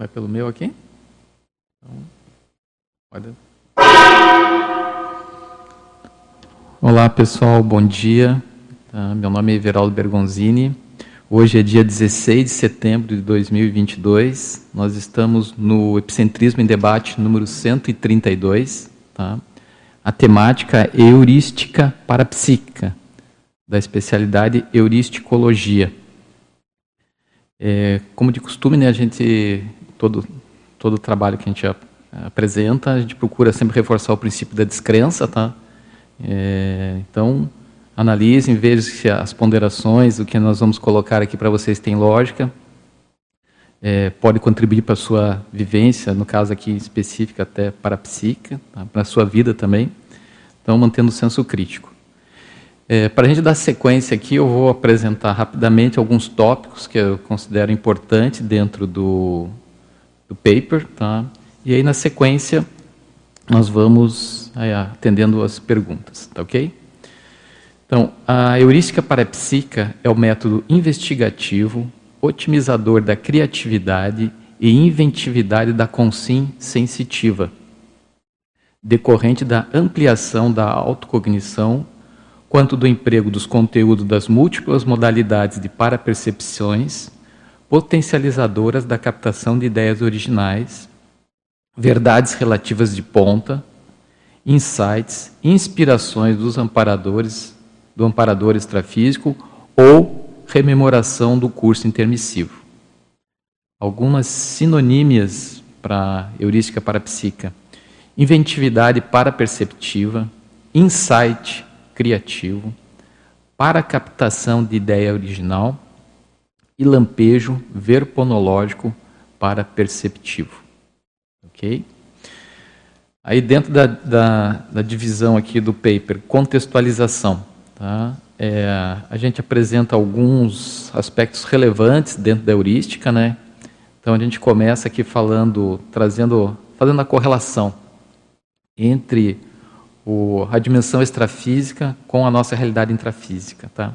Vai pelo meu aqui? Então. Olá pessoal, bom dia. Uh, meu nome é Everaldo Bergonzini. Hoje é dia 16 de setembro de 2022. Nós estamos no Epicentrismo em Debate número 132. Tá? A temática é heurística parapsíquica, da especialidade Euristicologia. É, como de costume, né, a gente todo todo o trabalho que a gente apresenta, a gente procura sempre reforçar o princípio da descrença, tá? É, então, analisem, vejam se as ponderações, o que nós vamos colocar aqui para vocês tem lógica, é, pode contribuir para a sua vivência, no caso aqui específico até para a psíquica, tá? para a sua vida também. Então, mantendo o senso crítico. É, para a gente dar sequência aqui, eu vou apresentar rapidamente alguns tópicos que eu considero importantes dentro do, do paper, tá? E aí, na sequência, nós vamos aí, atendendo as perguntas, tá ok? Então, a heurística parapsíquica é o método investigativo, otimizador da criatividade e inventividade da consim sensitiva, decorrente da ampliação da autocognição, quanto do emprego dos conteúdos das múltiplas modalidades de parapercepções, potencializadoras da captação de ideias originais, verdades relativas de ponta, insights, inspirações dos amparadores do amparador extrafísico ou rememoração do curso intermissivo. Algumas sinonímias para heurística parapsíquica: inventividade paraperceptiva, insight criativo, para captação de ideia original e lampejo verponológico para perceptivo. Ok? Aí dentro da, da, da divisão aqui do paper, contextualização. Tá? É, a gente apresenta alguns aspectos relevantes dentro da heurística, né? Então a gente começa aqui falando, trazendo, fazendo a correlação entre o, a dimensão extrafísica com a nossa realidade intrafísica, tá?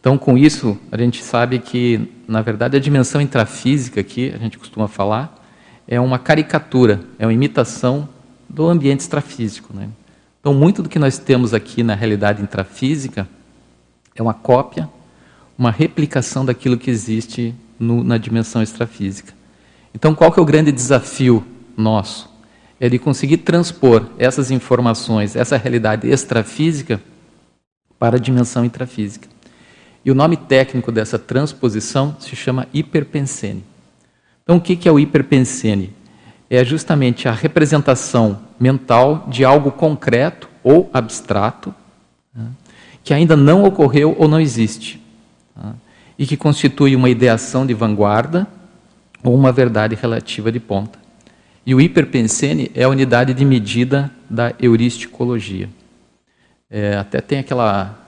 Então com isso a gente sabe que na verdade a dimensão intrafísica aqui a gente costuma falar é uma caricatura, é uma imitação do ambiente extrafísico, né? Então, muito do que nós temos aqui na realidade intrafísica é uma cópia, uma replicação daquilo que existe no, na dimensão extrafísica. Então, qual que é o grande desafio nosso? É de conseguir transpor essas informações, essa realidade extrafísica, para a dimensão intrafísica. E o nome técnico dessa transposição se chama hiperpensene. Então, o que é o hiperpensene? é justamente a representação mental de algo concreto ou abstrato né, que ainda não ocorreu ou não existe tá, e que constitui uma ideação de vanguarda ou uma verdade relativa de ponta. E o hiperpensene é a unidade de medida da euristicologia. É, até tem aquela,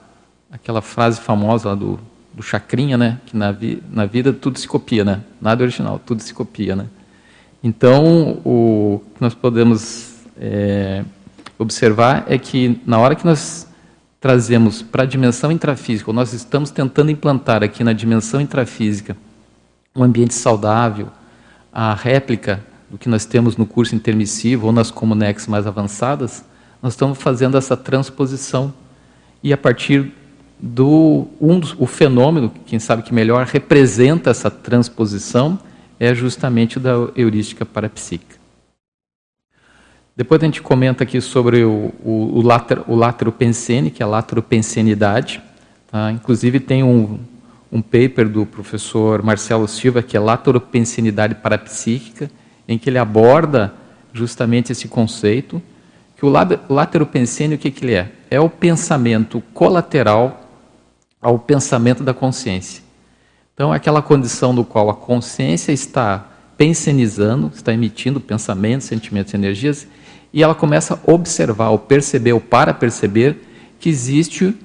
aquela frase famosa lá do, do Chacrinha, né? que na, vi, na vida tudo se copia, né? nada é original, tudo se copia. Né? Então, o que nós podemos é, observar é que na hora que nós trazemos para a dimensão intrafísica, ou nós estamos tentando implantar aqui na dimensão intrafísica um ambiente saudável, a réplica do que nós temos no curso intermissivo ou nas comunex mais avançadas, nós estamos fazendo essa transposição e a partir do um, o fenômeno, quem sabe que melhor representa essa transposição, é justamente da heurística parapsíquica. Depois a gente comenta aqui sobre o, o, o, later, o que é a lateropensenidade. Tá? Inclusive tem um, um paper do professor Marcelo Silva, que é lateropensenidade parapsíquica, em que ele aborda justamente esse conceito, que o lateropensene, o que, que ele é? É o pensamento colateral ao pensamento da consciência. Então, é aquela condição no qual a consciência está pensenizando, está emitindo pensamentos, sentimentos energias, e ela começa a observar, ou perceber, ou para perceber, que existe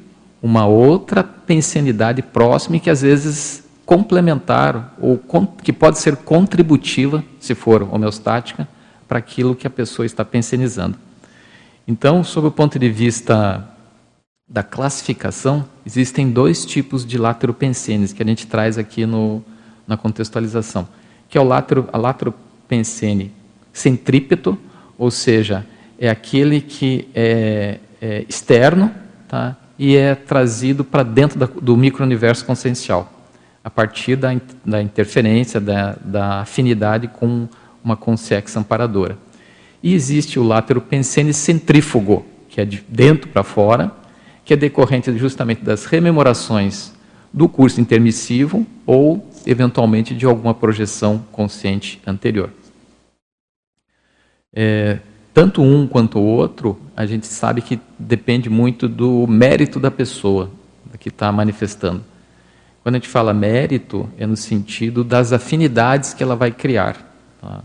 uma outra pensenidade próxima e que às vezes complementar, ou que pode ser contributiva, se for homeostática, para aquilo que a pessoa está pensenizando. Então, sob o ponto de vista da classificação, existem dois tipos de lateropensenes que a gente traz aqui no, na contextualização, que é o latero, a centrípeto, ou seja, é aquele que é, é externo tá? e é trazido para dentro da, do micro-universo consciencial, a partir da, da interferência, da, da, afinidade com uma consciência amparadora. E existe o látero pensene centrífugo, que é de dentro para fora, que é decorrente justamente das rememorações do curso intermissivo ou, eventualmente, de alguma projeção consciente anterior. É, tanto um quanto o outro, a gente sabe que depende muito do mérito da pessoa que está manifestando. Quando a gente fala mérito, é no sentido das afinidades que ela vai criar. Tá?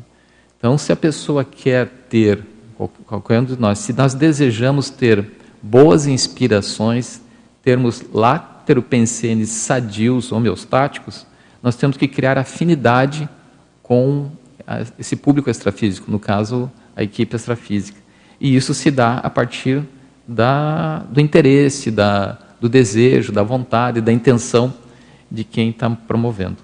Então, se a pessoa quer ter, qualquer um de nós, se nós desejamos ter boas inspirações, termos láteropensenes sadios, homeostáticos, nós temos que criar afinidade com esse público extrafísico, no caso, a equipe extrafísica. E isso se dá a partir da, do interesse, da, do desejo, da vontade, da intenção de quem está promovendo.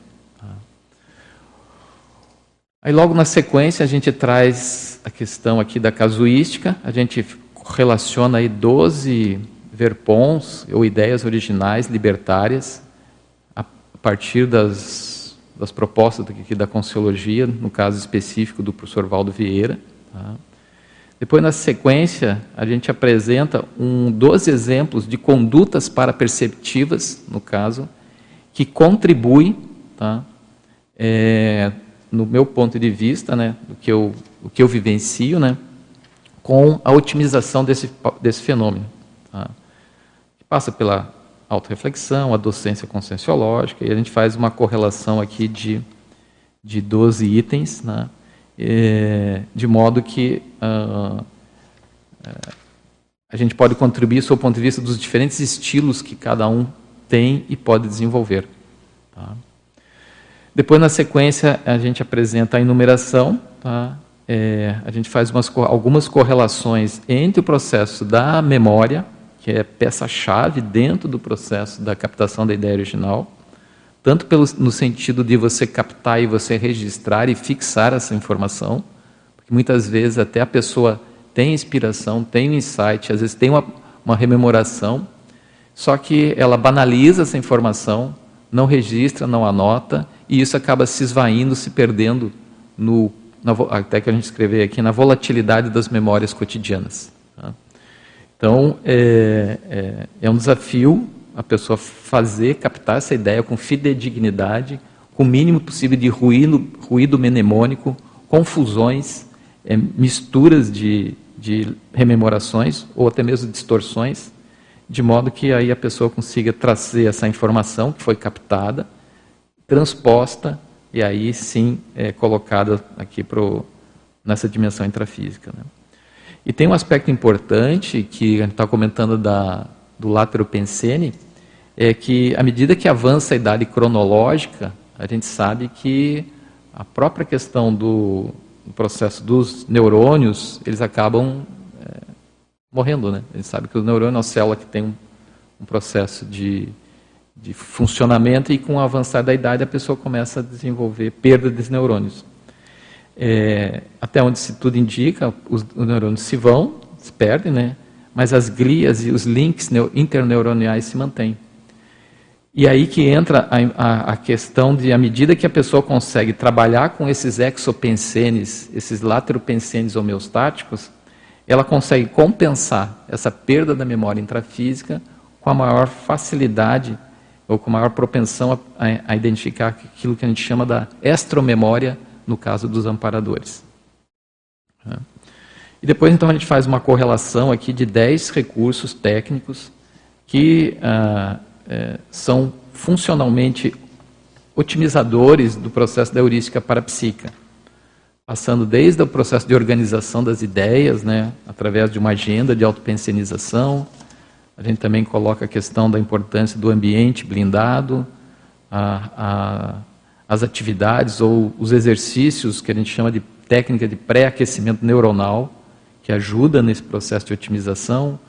Aí logo na sequência a gente traz a questão aqui da casuística, a gente relaciona aí 12 verpons ou ideias originais libertárias a partir das, das propostas aqui da Conciologia, no caso específico do professor Valdo Vieira. Tá? Depois, na sequência, a gente apresenta um, 12 exemplos de condutas paraperceptivas, no caso, que contribuem, tá? É, no meu ponto de vista, né, do que eu, o que eu vivencio, né, com a otimização desse, desse fenômeno. Tá? Passa pela autorreflexão, a docência conscienciológica, e a gente faz uma correlação aqui de, de 12 itens, né? é, de modo que uh, a gente pode contribuir sob o ponto de vista dos diferentes estilos que cada um tem e pode desenvolver. Tá? Depois, na sequência, a gente apresenta a enumeração, tá? É, a gente faz umas, algumas correlações entre o processo da memória, que é peça-chave dentro do processo da captação da ideia original, tanto pelo, no sentido de você captar e você registrar e fixar essa informação, porque muitas vezes até a pessoa tem inspiração, tem um insight, às vezes tem uma, uma rememoração, só que ela banaliza essa informação, não registra, não anota, e isso acaba se esvaindo, se perdendo no, na, até que a gente escreveu aqui, na volatilidade das memórias cotidianas. Tá? Então, é, é, é um desafio a pessoa fazer, captar essa ideia com fidedignidade, com o mínimo possível de ruído, ruído mnemônico, confusões, é, misturas de, de rememorações ou até mesmo distorções, de modo que aí a pessoa consiga trazer essa informação que foi captada, transposta e aí sim é, colocada aqui pro, nessa dimensão intrafísica. Né? E tem um aspecto importante que a gente está comentando da, do látero pensene, é que, à medida que avança a idade cronológica, a gente sabe que a própria questão do, do processo dos neurônios, eles acabam é, morrendo, né? A gente sabe que o neurônio é uma célula que tem um, um processo de, de funcionamento e com o avançar da idade a pessoa começa a desenvolver perda desses neurônios. É, até onde se tudo indica, os, os, neurônios se vão, se perdem, né? mas as glias e os links interneuroniais se mantêm. E aí que entra a, a, a, questão de, à medida que a pessoa consegue trabalhar com esses exopensenes, esses lateropensenes homeostáticos, ela consegue compensar essa perda da memória intrafísica com a maior facilidade ou com maior propensão a, a identificar aquilo que a gente chama da estromemória no caso dos amparadores. E depois, então, a gente faz uma correlação aqui de 10 recursos técnicos que ah, é, são funcionalmente otimizadores do processo da heurística parapsíquica, passando desde o processo de organização das ideias, né, através de uma agenda de autopensenização. A gente também coloca a questão da importância do ambiente blindado, a, a, as atividades ou os exercícios que a gente chama de técnica de pré-aquecimento neuronal, que ajuda nesse processo de otimização,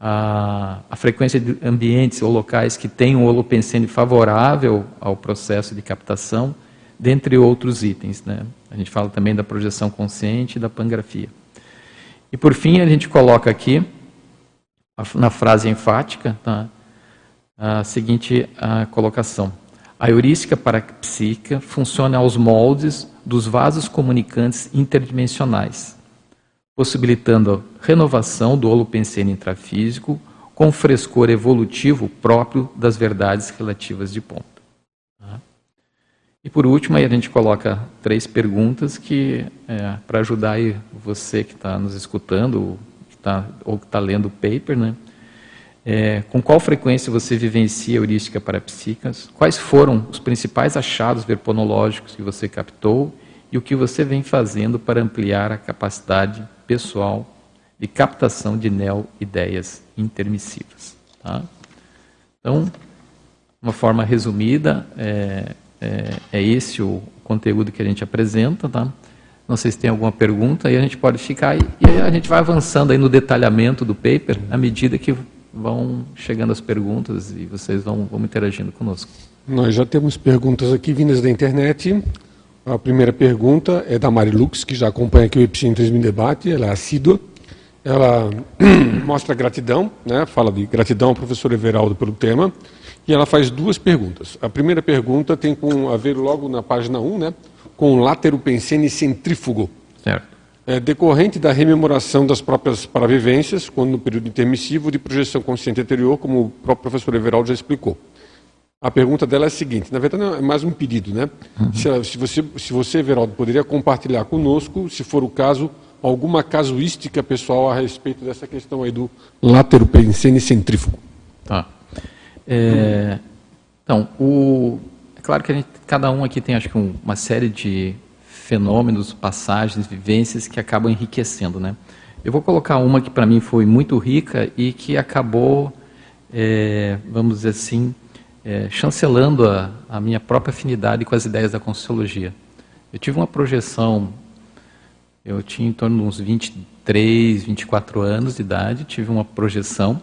a, a, frequência de ambientes ou locais que tenham um holopensene favorável ao processo de captação, dentre outros itens. Né? A gente fala também da projeção consciente e da pangrafia. E por fim, a gente coloca aqui, na frase enfática, tá? a seguinte a colocação. A heurística parapsíquica funciona aos moldes dos vasos comunicantes interdimensionais, possibilitando a renovação do holopensene intrafísico com frescor evolutivo próprio das verdades relativas de ponta. Tá? E por último, aí a gente coloca três perguntas que é, para ajudar aí você que está nos escutando tá, ou que está lendo o paper, né? É, com qual frequência você vivencia heurística parapsíquicas? Quais foram os principais achados verponológicos que você captou e o que você vem fazendo para ampliar a capacidade pessoal de captação de neo-ideias intermissivas? Tá? Então, uma forma resumida, é, é, é, esse o conteúdo que a gente apresenta. Tá? Não sei se tem alguma pergunta, e a gente pode ficar, e, a gente vai avançando aí no detalhamento do paper, à medida que vão chegando as perguntas e vocês vão, vão interagindo conosco. Nós já temos perguntas aqui vindas da internet. A primeira pergunta é da Mari Lux, que já acompanha aqui o Epicentrismo em Debate, ela é assídua. Ela mostra gratidão, né? fala de gratidão ao professor Everaldo pelo tema, e ela faz duas perguntas. A primeira pergunta tem com, a ver logo na página 1, né? Com o látero pensene centrífugo. Certo é, decorrente da rememoração das próprias paravivências, quando no período intermissivo de projeção consciente anterior, como o próprio professor Everaldo já explicou. A pergunta dela é a seguinte, na verdade é mais um pedido, né? Uhum. Se, se, você, se você, Everaldo, poderia compartilhar conosco, se for o caso, alguma casuística pessoal a respeito dessa questão aí do látero pensene centrífugo. Tá. É, então, o, claro que gente, cada um aqui tem, acho que, um, uma série de fenômenos, passagens, vivências que acabam enriquecendo, né? Eu vou colocar uma que para mim foi muito rica e que acabou, é, vamos dizer assim, é, chancelando a, a, minha própria afinidade com as ideias da Conscienciologia. Eu tive uma projeção, eu tinha em torno de uns 23, 24 anos de idade, tive uma projeção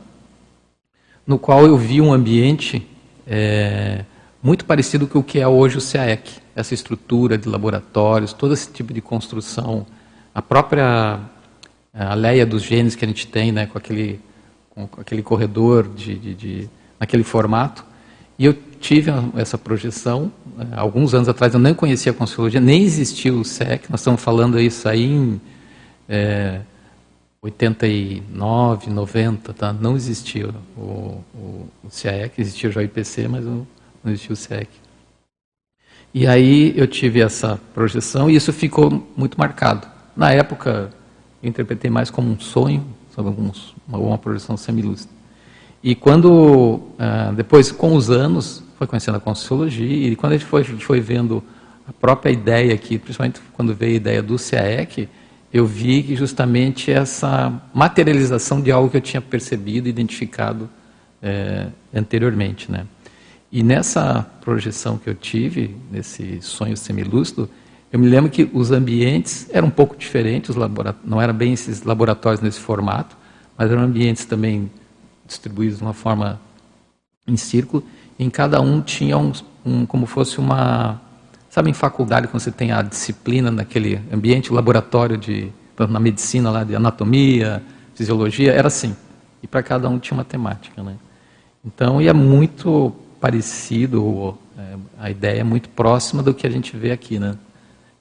no qual eu vi um ambiente é, muito parecido com o que é hoje o CAEC essa estrutura de laboratórios, todo esse tipo de construção, a própria a leia dos genes que a gente tem, né, com aquele, com aquele corredor de, de, de naquele formato. E eu tive essa projeção, né, alguns anos atrás eu nem conhecia a Consciologia, nem existia o SEC, nós estamos falando isso aí em é, 89, 90, tá? não existia o, o, o existia já o IPC, mas não existia o SEC. E aí eu tive essa projeção e isso ficou muito marcado. Na época, eu interpretei mais como um sonho, sobre alguns, uma, projeção semilúcida. E quando, ah, depois, com os anos, foi conhecendo a Conscienciologia, e quando a gente foi, foi vendo a própria ideia aqui, principalmente quando veio a ideia do CAEC, eu vi que justamente essa materialização de algo que eu tinha percebido, identificado é, anteriormente, né? E nessa projeção que eu tive, nesse sonho semilúcido, eu me lembro que os ambientes eram um pouco diferentes, não eram bem esses laboratórios nesse formato, mas eram ambientes também distribuídos de uma forma em círculo. E em cada um tinha um, um, como fosse uma, sabe, em faculdade quando você tem a disciplina naquele ambiente, o laboratório de na medicina lá de anatomia, fisiologia, era assim. E para cada um tinha uma temática, né? Então, ia muito parecido, é, a ideia é muito próxima do que a gente vê aqui, né?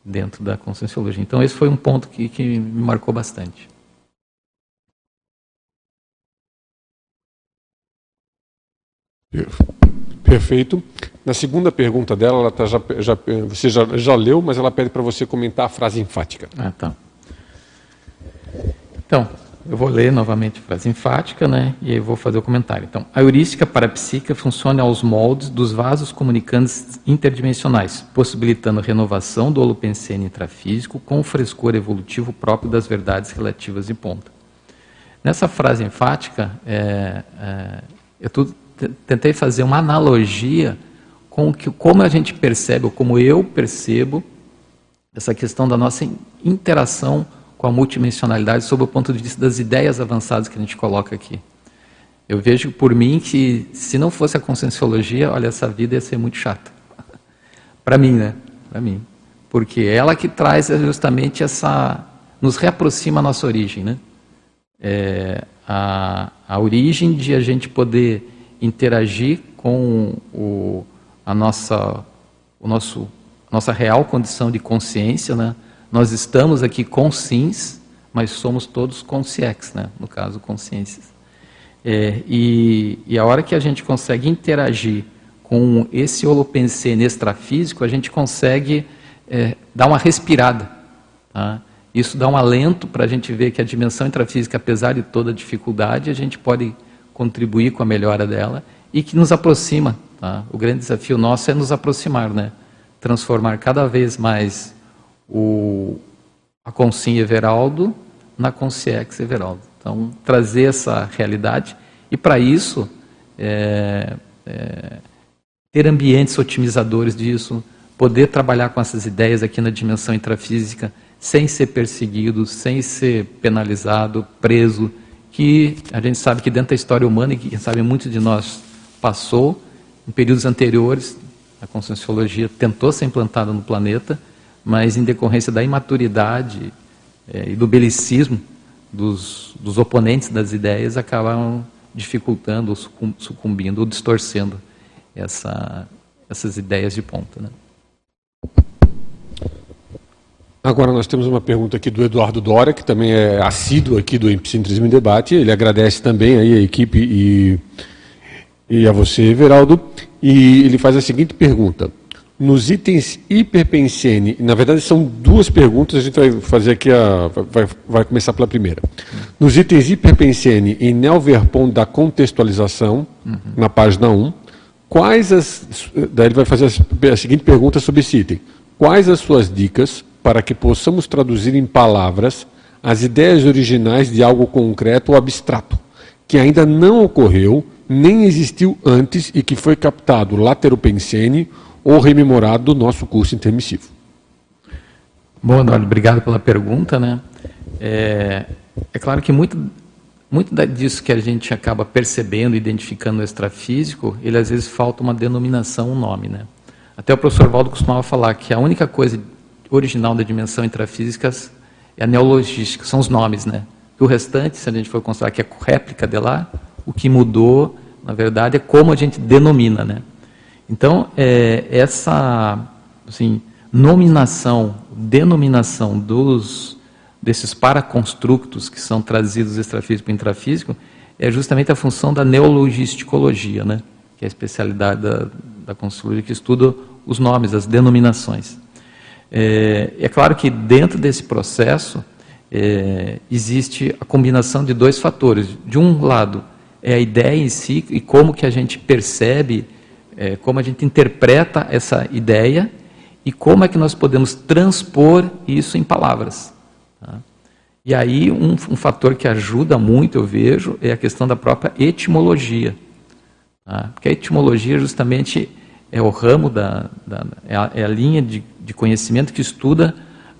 Dentro da Conscienciologia. Então, esse foi um ponto que, que me marcou bastante. Perfeito. Na segunda pergunta dela, ela tá já, já, você já, já leu, mas ela pede para você comentar a frase enfática. Ah, tá. Então, eu vou ler novamente a frase enfática, né? E aí vou fazer o comentário. Então, a heurística parapsíquica funciona aos moldes dos vasos comunicantes interdimensionais, possibilitando a renovação do holopensene intrafísico com o frescor evolutivo próprio das verdades relativas de ponta. Nessa frase enfática, é, é, eu tentei fazer uma analogia com que, como a gente percebe, ou como eu percebo, essa questão da nossa interação com a multidimensionalidade sob o ponto de vista das ideias avançadas que a gente coloca aqui. Eu vejo por mim que se não fosse a conscienciologia, olha, essa vida ia ser muito chata. Para mim, né? para mim. Porque ela que traz justamente essa. nos reaproxima a nossa origem, né? É, a, a origem de a gente poder interagir com o, a nossa, o nosso, nossa real condição de consciência, né? Nós estamos aqui com sims, mas somos todos consciex, né? No caso, consciências. É, e, e a hora que a gente consegue interagir com esse holopensene extrafísico, a gente consegue é, dar uma respirada. Tá? Isso dá um alento para a gente ver que a dimensão intrafísica, apesar de toda a dificuldade, a gente pode contribuir com a melhora dela e que nos aproxima. Tá? O grande desafio nosso é nos aproximar, né? transformar cada vez mais o, a Consim Everaldo na Consciex Everaldo. Então, trazer essa realidade e, para isso, é, é, ter ambientes otimizadores disso, poder trabalhar com essas ideias aqui na dimensão intrafísica sem ser perseguido, sem ser penalizado, preso, que a gente sabe que dentro da história humana e que quem sabe muitos de nós passou em períodos anteriores, a conscienciologia tentou ser implantada no planeta, mas em decorrência da imaturidade é, e do belicismo dos, dos oponentes das ideias, acabaram dificultando, sucumbindo ou distorcendo essa, essas ideias de ponta. Né? Agora nós temos uma pergunta aqui do Eduardo Dora, que também é assíduo aqui do Epicentrismo em Debate. Ele agradece também aí a equipe e, e a você, Everaldo. E ele faz a seguinte pergunta. Nos itens hiperpensene, na verdade são duas perguntas, a gente vai fazer aqui a. vai, vai começar pela primeira. Nos itens hiperpensene e Nelverpon da contextualização, uhum. na página 1, Quais as. Daí ele vai fazer a seguinte pergunta sobre esse item: Quais as suas dicas para que possamos traduzir em palavras as ideias originais de algo concreto ou abstrato, que ainda não ocorreu, nem existiu antes e que foi captado lateropensene ou rememorado do nosso curso intermissivo? Bom, Eduardo, obrigado pela pergunta. Né? É, é claro que muito muito disso que a gente acaba percebendo, identificando no extrafísico, ele às vezes falta uma denominação, um nome. Né? Até o professor Valdo costumava falar que a única coisa original da dimensão intrafísica é a neologística, são os nomes. Né? E o restante, se a gente for considerar que é réplica de lá, o que mudou, na verdade, é como a gente denomina. Né? Então, é, essa assim, nominação, denominação dos desses paraconstructos que são trazidos extrafísico para intrafísico, é justamente a função da neologisticologia, né? que é a especialidade da, da construologia que estuda os nomes, as denominações. É, é claro que dentro desse processo é, existe a combinação de dois fatores. De um lado, é a ideia em si e como que a gente percebe, é, como a gente interpreta essa ideia e como é que nós podemos transpor isso em palavras. Tá? E aí, um, um, fator que ajuda muito, eu vejo, é a questão da própria etimologia. Tá? Porque a etimologia, justamente, é o ramo, da, da é, a, é, a, linha de, de, conhecimento que estuda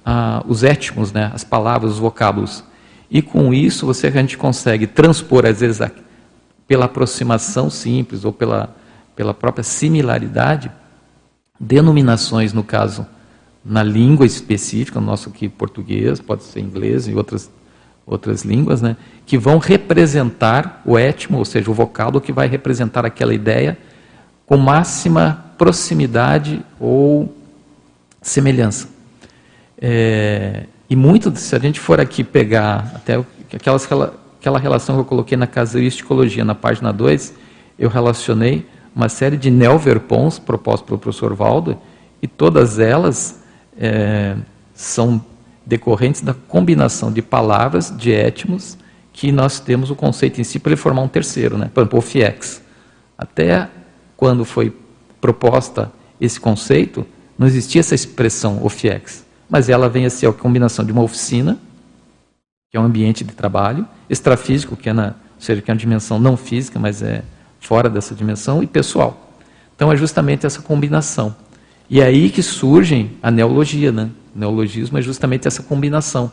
ah, os étimos, né? as palavras, os vocábulos. E com isso, você a gente consegue transpor, às vezes, a, pela aproximação simples ou pela, pela própria similaridade, denominações, no caso, na língua específica, no nosso aqui português, pode ser inglês e outras, outras línguas, né, que vão representar o étimo, ou seja, o vocábulo que vai representar aquela ideia com máxima proximidade ou semelhança. É, e muito, se a gente for aqui pegar até aquelas, aquela relação que eu coloquei na casuísticologia, na página 2, eu relacionei uma série de neoverpons propostos pelo professor Valdo, e todas elas é, são decorrentes da combinação de palavras, de étimos, que nós temos o conceito em si para ele formar um terceiro, né? por exemplo, o FIEX. Até quando foi proposta esse conceito, não existia essa expressão OFIEX, mas ela vem a ser a combinação de uma oficina, que é um ambiente de trabalho, extrafísico, que é, na, ou seja, que é uma dimensão não física, mas é fora dessa dimensão, e pessoal. Então é justamente essa combinação. E é aí que surge a neologia, né? O neologismo é justamente essa combinação,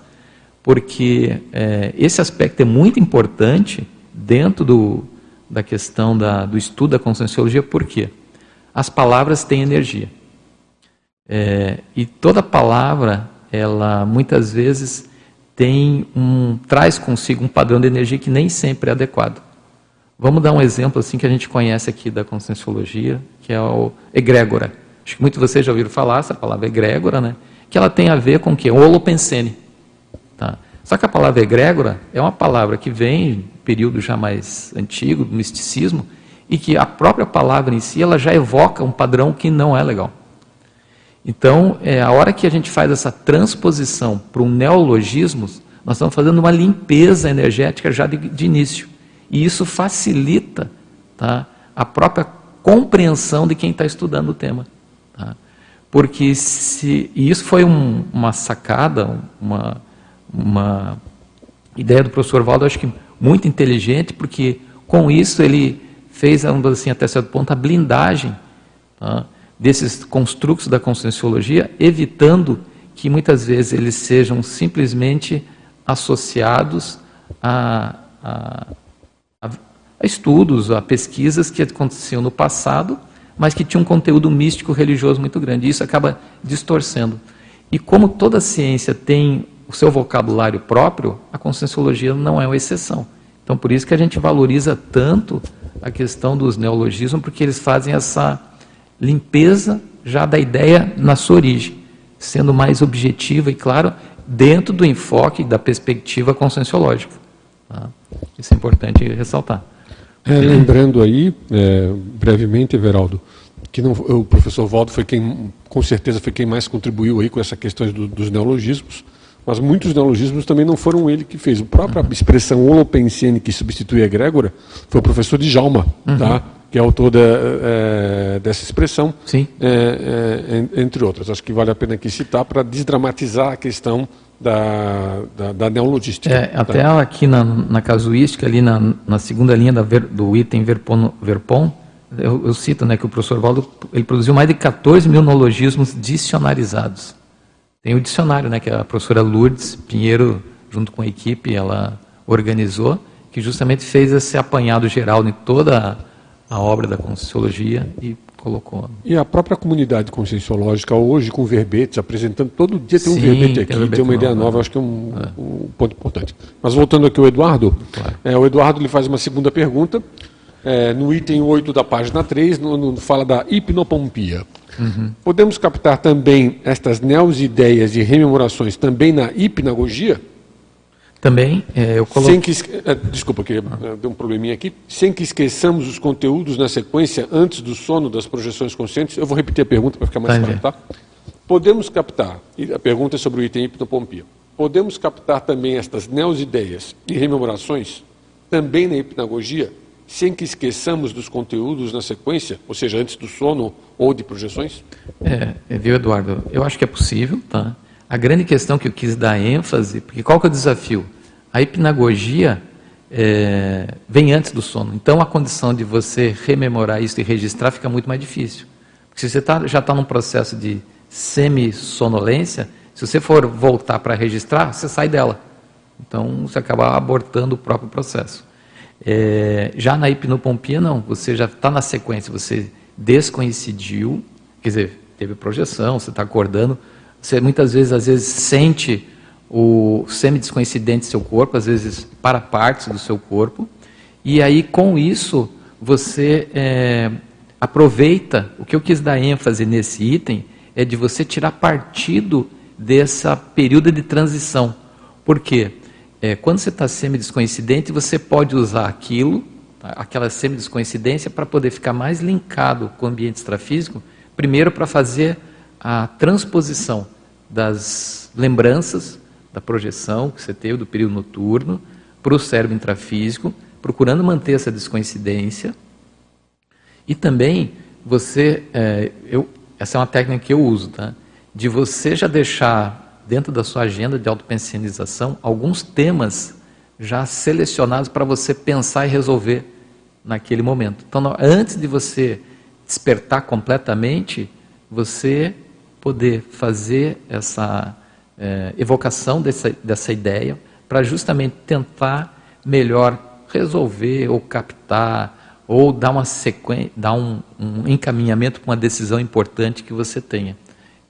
porque é, esse aspecto é muito importante dentro do, da questão da, do estudo da conscienciologia, por quê? As palavras têm energia. É, e toda palavra, ela muitas vezes tem um traz consigo um padrão de energia que nem sempre é adequado. Vamos dar um exemplo assim que a gente conhece aqui da conscienciologia, que é o egrégora. Acho que muitos de vocês já ouviram falar essa palavra egrégora, né? Que ela tem a ver com o quê? O holopensene. Tá? Só que a palavra egrégora é uma palavra que vem período já mais antigo, do misticismo, e que a própria palavra em si ela já evoca um padrão que não é legal. Então, é, a hora que a gente faz essa transposição para um neologismo, nós estamos fazendo uma limpeza energética já de, de início. E isso facilita tá, a própria compreensão de quem está estudando o tema. Tá? Porque se, e isso foi um, uma sacada, uma, uma ideia do professor Valdo, acho que muito inteligente, porque com isso ele fez, assim, até certo ponto, a blindagem tá, desses construtos da conscienciologia, evitando que muitas vezes eles sejam simplesmente associados a, a, a, estudos, a pesquisas que aconteciam no passado, mas que tinham um conteúdo místico religioso muito grande. E isso acaba distorcendo. E como toda ciência tem o seu vocabulário próprio, a conscienciologia não é uma exceção. Então, por isso que a gente valoriza tanto a questão dos neologismos, porque eles fazem essa limpeza já da ideia na sua origem, sendo mais objetiva e, claro, dentro do enfoque da perspectiva conscienciológica. Tá? Isso é importante ressaltar. É, lembrando aí, é, brevemente, Everaldo, que não, o professor Valdo foi quem, com certeza, foi quem mais contribuiu aí com essa questão do, dos neologismos. Mas muitos neologismos também não foram ele que fez. A própria uhum. expressão holopensiene que substitui a egrégora foi o professor Djalma, uhum. tá? que é autor de, é, dessa expressão, é, é, entre outras. Acho que vale a pena aqui citar para desdramatizar a questão da, da, da neologística. É, tá? até aqui na, na, casuística, ali na, na segunda linha ver, do item Verpon, Verpon eu, eu, cito né, que o professor Valdo ele produziu mais de 14 mil neologismos dicionarizados. Tem o dicionário, né, que a professora Lourdes Pinheiro, junto com a equipe, ela organizou, que justamente fez esse apanhado geral de toda a obra da Conscienciologia e colocou. E a própria comunidade conscienciológica, hoje com verbetes, apresentando, todo dia tem um Sim, verbete aqui, tem, verbete tem uma ideia nova, acho que é um, é um, ponto importante. Mas voltando aqui ao Eduardo, claro. é, o Eduardo lhe faz uma segunda pergunta, é, no item 8 da página 3, no, no, fala da hipnopompia. Uhum. Podemos captar também estas neos-ideias e rememorações também na hipnagogia? Também, é, eu coloco... Sem que, é, desculpa, que ah. deu um probleminha aqui. Sem que esqueçamos os conteúdos na sequência antes do sono das projeções conscientes. Eu vou repetir a pergunta para ficar mais claro, tá? Podemos captar, e a pergunta é sobre o item hipnopompia. Podemos captar também estas neos-ideias e rememorações também na hipnagogia sem que esqueçamos dos conteúdos na sequência, ou seja, antes do sono ou de projeções? É, é, viu, Eduardo? Eu acho que é possível, tá? A grande questão que eu quis dar ênfase, porque qual que é o desafio? A hipnagogia é, vem antes do sono. Então, a condição de você rememorar isso e registrar fica muito mais difícil. Porque se você tá, já está num processo de semi-sonolência, se você for voltar para registrar, você sai dela. Então, você acaba abortando o próprio processo. É, já na hipnopompia, não. Você já está na sequência, você descoincidiu, quer dizer, teve projeção, você está acordando. Você muitas vezes, às vezes, sente o semi-descoincidente do seu corpo, às vezes para partes do seu corpo. E aí, com isso, você é, aproveita. O que eu quis dar ênfase nesse item é de você tirar partido dessa período de transição. Por quê? É, quando você está semi-descoincidente, você pode usar aquilo, tá, aquela semi-descoincidência, para poder ficar mais linkado com o ambiente extrafísico, primeiro para fazer a transposição das lembranças da projeção que você teve do período noturno para o cérebro intrafísico, procurando manter essa descoincidência. E também você, é, eu, essa é uma técnica que eu uso, tá? de você já deixar dentro da sua agenda de autopensionização alguns temas já selecionados para você pensar e resolver naquele momento. Então, antes de você despertar completamente, você poder fazer essa é, evocação dessa, dessa ideia para justamente tentar melhor resolver ou captar ou dar uma sequência, dar um, um encaminhamento para uma decisão importante que você tenha.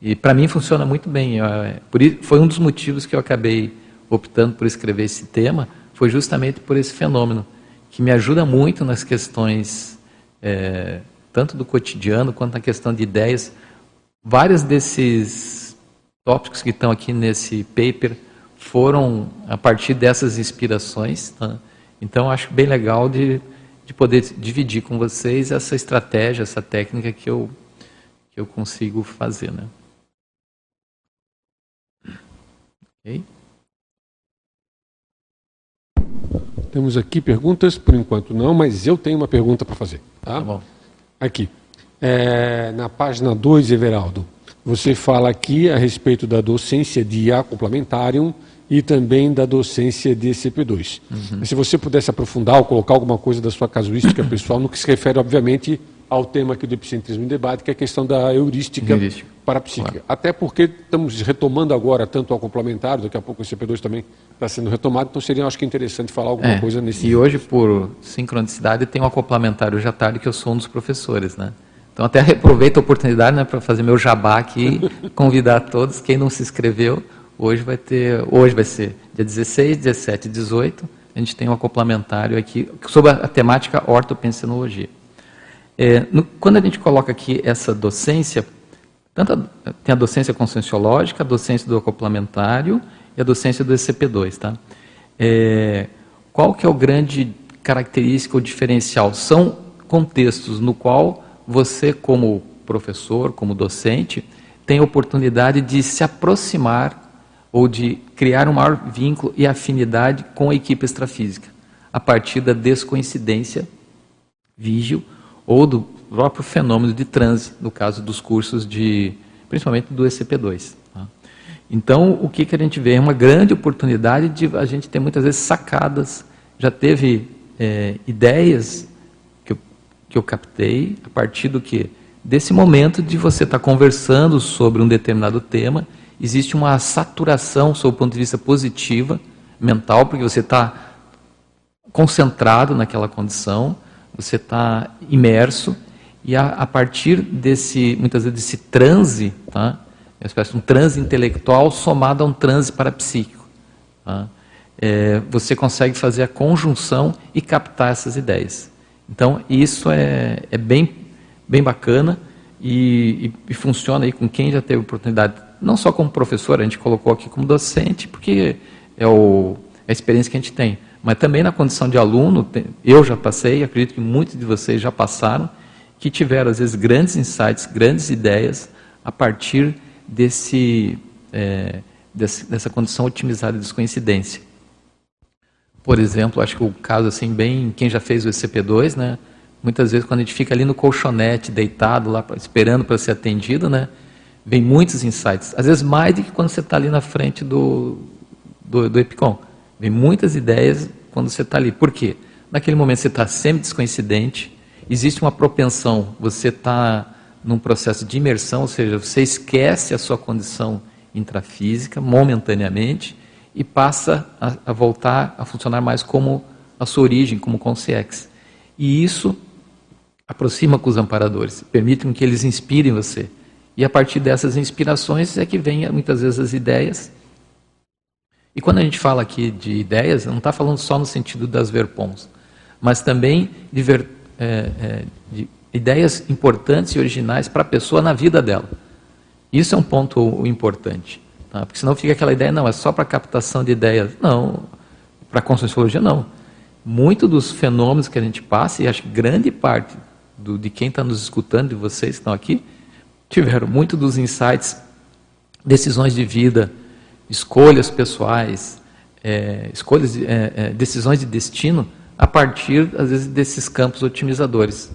E para mim funciona muito bem. É, por isso, foi um dos motivos que eu acabei optando por escrever esse tema, foi justamente por esse fenômeno, que me ajuda muito nas questões, é, tanto do cotidiano quanto na questão de ideias. Vários desses tópicos que estão aqui nesse paper foram a partir dessas inspirações. Tá? Então, acho bem legal de, de poder dividir com vocês essa estratégia, essa técnica que eu, que eu consigo fazer. Né? Okay. Temos aqui perguntas, por enquanto não, mas eu tenho uma pergunta para fazer. Tá? tá bom. Aqui. É, na página 2, Everaldo, você fala aqui a respeito da docência de IA complementarium e também da docência de CP2. Uhum. Se você pudesse aprofundar ou colocar alguma coisa da sua casuística pessoal, no que se refere, obviamente, ao tema aqui do epicentrismo em debate, que é a questão da heurística, heurística. para a. Claro. Até porque estamos retomando agora tanto ao complementar, daqui a pouco o CP2 também está sendo retomado, então seria, acho que, interessante falar alguma é, coisa nesse... E hoje, por sincronicidade, tem um acoplamentário já tarde que eu sou um dos professores, né? Então até aproveito a oportunidade né, para fazer meu jabá aqui, convidar todos, quem não se inscreveu, Hoje vai ter, hoje vai ser dia 16, 17 e 18. A gente tem um acoplamentário aqui sobre a, temática ortopensinologia. É, no, quando a gente coloca aqui essa docência, tanto a, tem a docência conscienciológica, a docência do acoplamentário e a docência do ECP2, tá? É, qual que é o grande característica ou diferencial? São contextos no qual você, como professor, como docente, tem a oportunidade de se aproximar ou de criar um maior vínculo e afinidade com a equipe extrafísica, a partir da descoincidência vígil ou do próprio fenômeno de transe, no caso dos cursos de, principalmente do ECP2. Tá? Então, o que, que a gente vê? É uma grande oportunidade de a gente ter muitas vezes sacadas, já teve é, ideias que eu captei a partir do que? Desse momento de você estar tá conversando sobre um determinado tema existe uma saturação, sob o ponto de vista positivo, mental, porque você está concentrado naquela condição, você está imerso, e a, a, partir desse, muitas vezes, desse transe, tá? uma espécie de um transe intelectual somado a um transe parapsíquico, tá? é, você consegue fazer a conjunção e captar essas ideias. Então, isso é, é bem, bem bacana e, e, e funciona aí com quem já teve oportunidade não só como professor, a gente colocou aqui como docente, porque é, o, é a experiência que a gente tem, mas também na condição de aluno, eu já passei, acredito que muitos de vocês já passaram, que tiveram, às vezes, grandes insights, grandes ideias, a partir desse, é, desse dessa condição otimizada de descoincidência. Por exemplo, acho que o caso, assim, bem, quem já fez o ECP2, né, muitas vezes quando a gente fica ali no colchonete, deitado lá, esperando para ser atendido, né, vem muitos insights, às vezes mais do que quando você está ali na frente do, do, do Epicom. Vem muitas ideias quando você está ali. Por quê? Naquele momento você está sempre descoincidente, existe uma propensão, você está num processo de imersão, ou seja, você esquece a sua condição intrafísica momentaneamente e passa a, a voltar a funcionar mais como a sua origem, como consciex. E isso aproxima com os amparadores, permite que eles inspirem você. E a partir dessas inspirações é que vem muitas vezes as ideias. E quando a gente fala aqui de ideias, não está falando só no sentido das verpons, mas também de, ver, é, é, de ideias importantes e originais para a pessoa na vida dela. Isso é um ponto importante. Tá? Porque senão fica aquela ideia, não, é só para captação de ideias. Não, para conscienciologia não. Muito dos fenômenos que a gente passa, e acho que grande parte do, de quem está nos escutando, de vocês que estão aqui, tiveram muito dos insights, decisões de vida, escolhas pessoais, é, escolhas, é, é, decisões de destino, a partir, às vezes, desses campos otimizadores.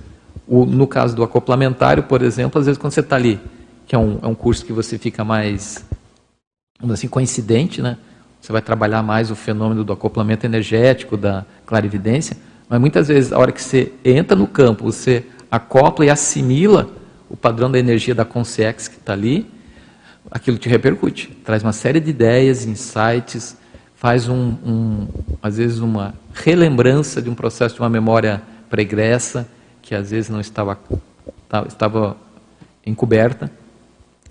O, no caso do acoplamentário, por exemplo, às vezes quando você está ali, que é um, é um curso que você fica mais, assim, coincidente, né? Você vai trabalhar mais o fenômeno do acoplamento energético, da clarividência, mas muitas vezes, a hora que você entra no campo, você acopla e assimila o padrão da energia da Consex que está ali, aquilo te repercute. Traz uma série de ideias, insights, faz um, um, às vezes uma relembrança de um processo de uma memória pregressa que às vezes não estava estava encoberta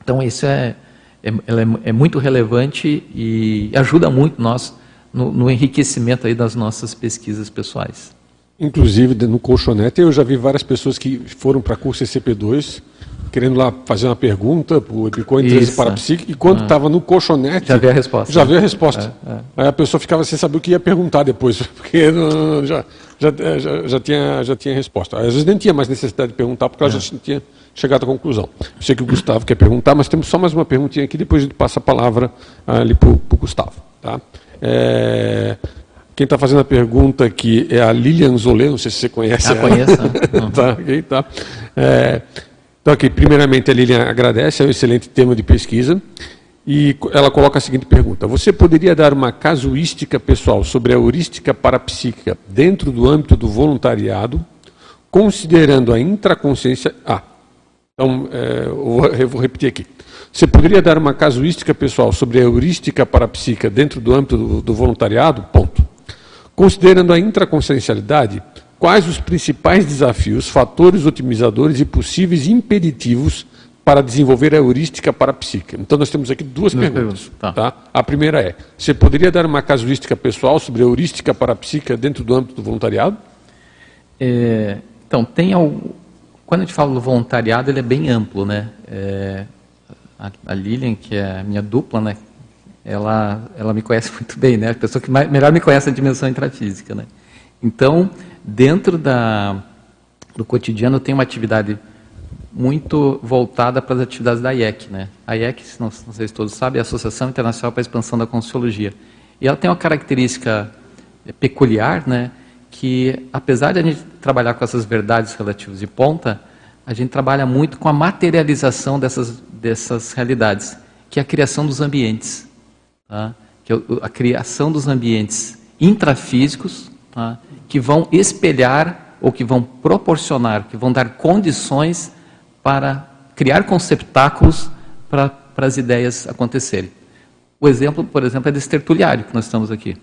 Então, isso é, é, é, é muito relevante e ajuda muito nós no, no enriquecimento aí das nossas pesquisas pessoais. Inclusive, no colchonete, eu já vi várias pessoas que foram para curso CCP2 querendo lá fazer uma pergunta para o Bitcoin para parapsíquico, e quando estava ah. no colchonete. Já veio a resposta. Já veio a resposta. É, é. Aí a pessoa ficava sem saber o que ia perguntar depois, porque não, já, já, já, já, tinha, já tinha resposta. Às vezes nem tinha mais necessidade de perguntar, porque ela já é. tinha chegado à conclusão. Eu sei que o Gustavo quer perguntar, mas temos só mais uma perguntinha aqui, depois a gente passa a palavra ali para o Gustavo. Tá? É, quem está fazendo a pergunta aqui é a Lilian Zolê, não sei se você conhece. Ah, conheço. Uhum. tá, okay, tá. É, então, aqui, primeiramente, a Lilian agradece, é um excelente tema de pesquisa. E ela coloca a seguinte pergunta: Você poderia dar uma casuística pessoal sobre a heurística parapsíquica dentro do âmbito do voluntariado, considerando a intraconsciência. Ah, então é, eu vou repetir aqui. Você poderia dar uma casuística pessoal sobre a heurística parapsíquica dentro do âmbito do, do voluntariado? Ponto. Considerando a intraconsciencialidade, quais os principais desafios, fatores otimizadores e possíveis impeditivos para desenvolver a heurística parapsíquica? Então nós temos aqui duas, duas perguntas. perguntas. Tá. Tá? A primeira é: você poderia dar uma casuística pessoal sobre a heurística parapsíquica dentro do âmbito do voluntariado? É, então, tem algo, quando a gente fala do voluntariado, ele é bem amplo, né? É, a, a, Lilian, que é a minha dupla, né? Ela, ela me conhece muito bem, né? A pessoa que mais, melhor me conhece a dimensão intrafísica, né? Então, dentro da, do cotidiano, tem uma atividade muito voltada para as atividades da IEC, né? A IEC, não, não sei se todos sabem, é a Associação Internacional para a Expansão da Consciologia. E ela tem uma característica peculiar, né? Que apesar de a gente trabalhar com essas verdades relativas de ponta, a gente trabalha muito com a materialização dessas, dessas realidades, que é a criação dos ambientes. Tá? Que é a criação dos ambientes intrafísicos, tá? que vão espelhar ou que vão proporcionar, que vão dar condições para criar conceptáculos para, para as ideias acontecerem. O exemplo, por exemplo, é desse tertuliário que nós estamos aqui.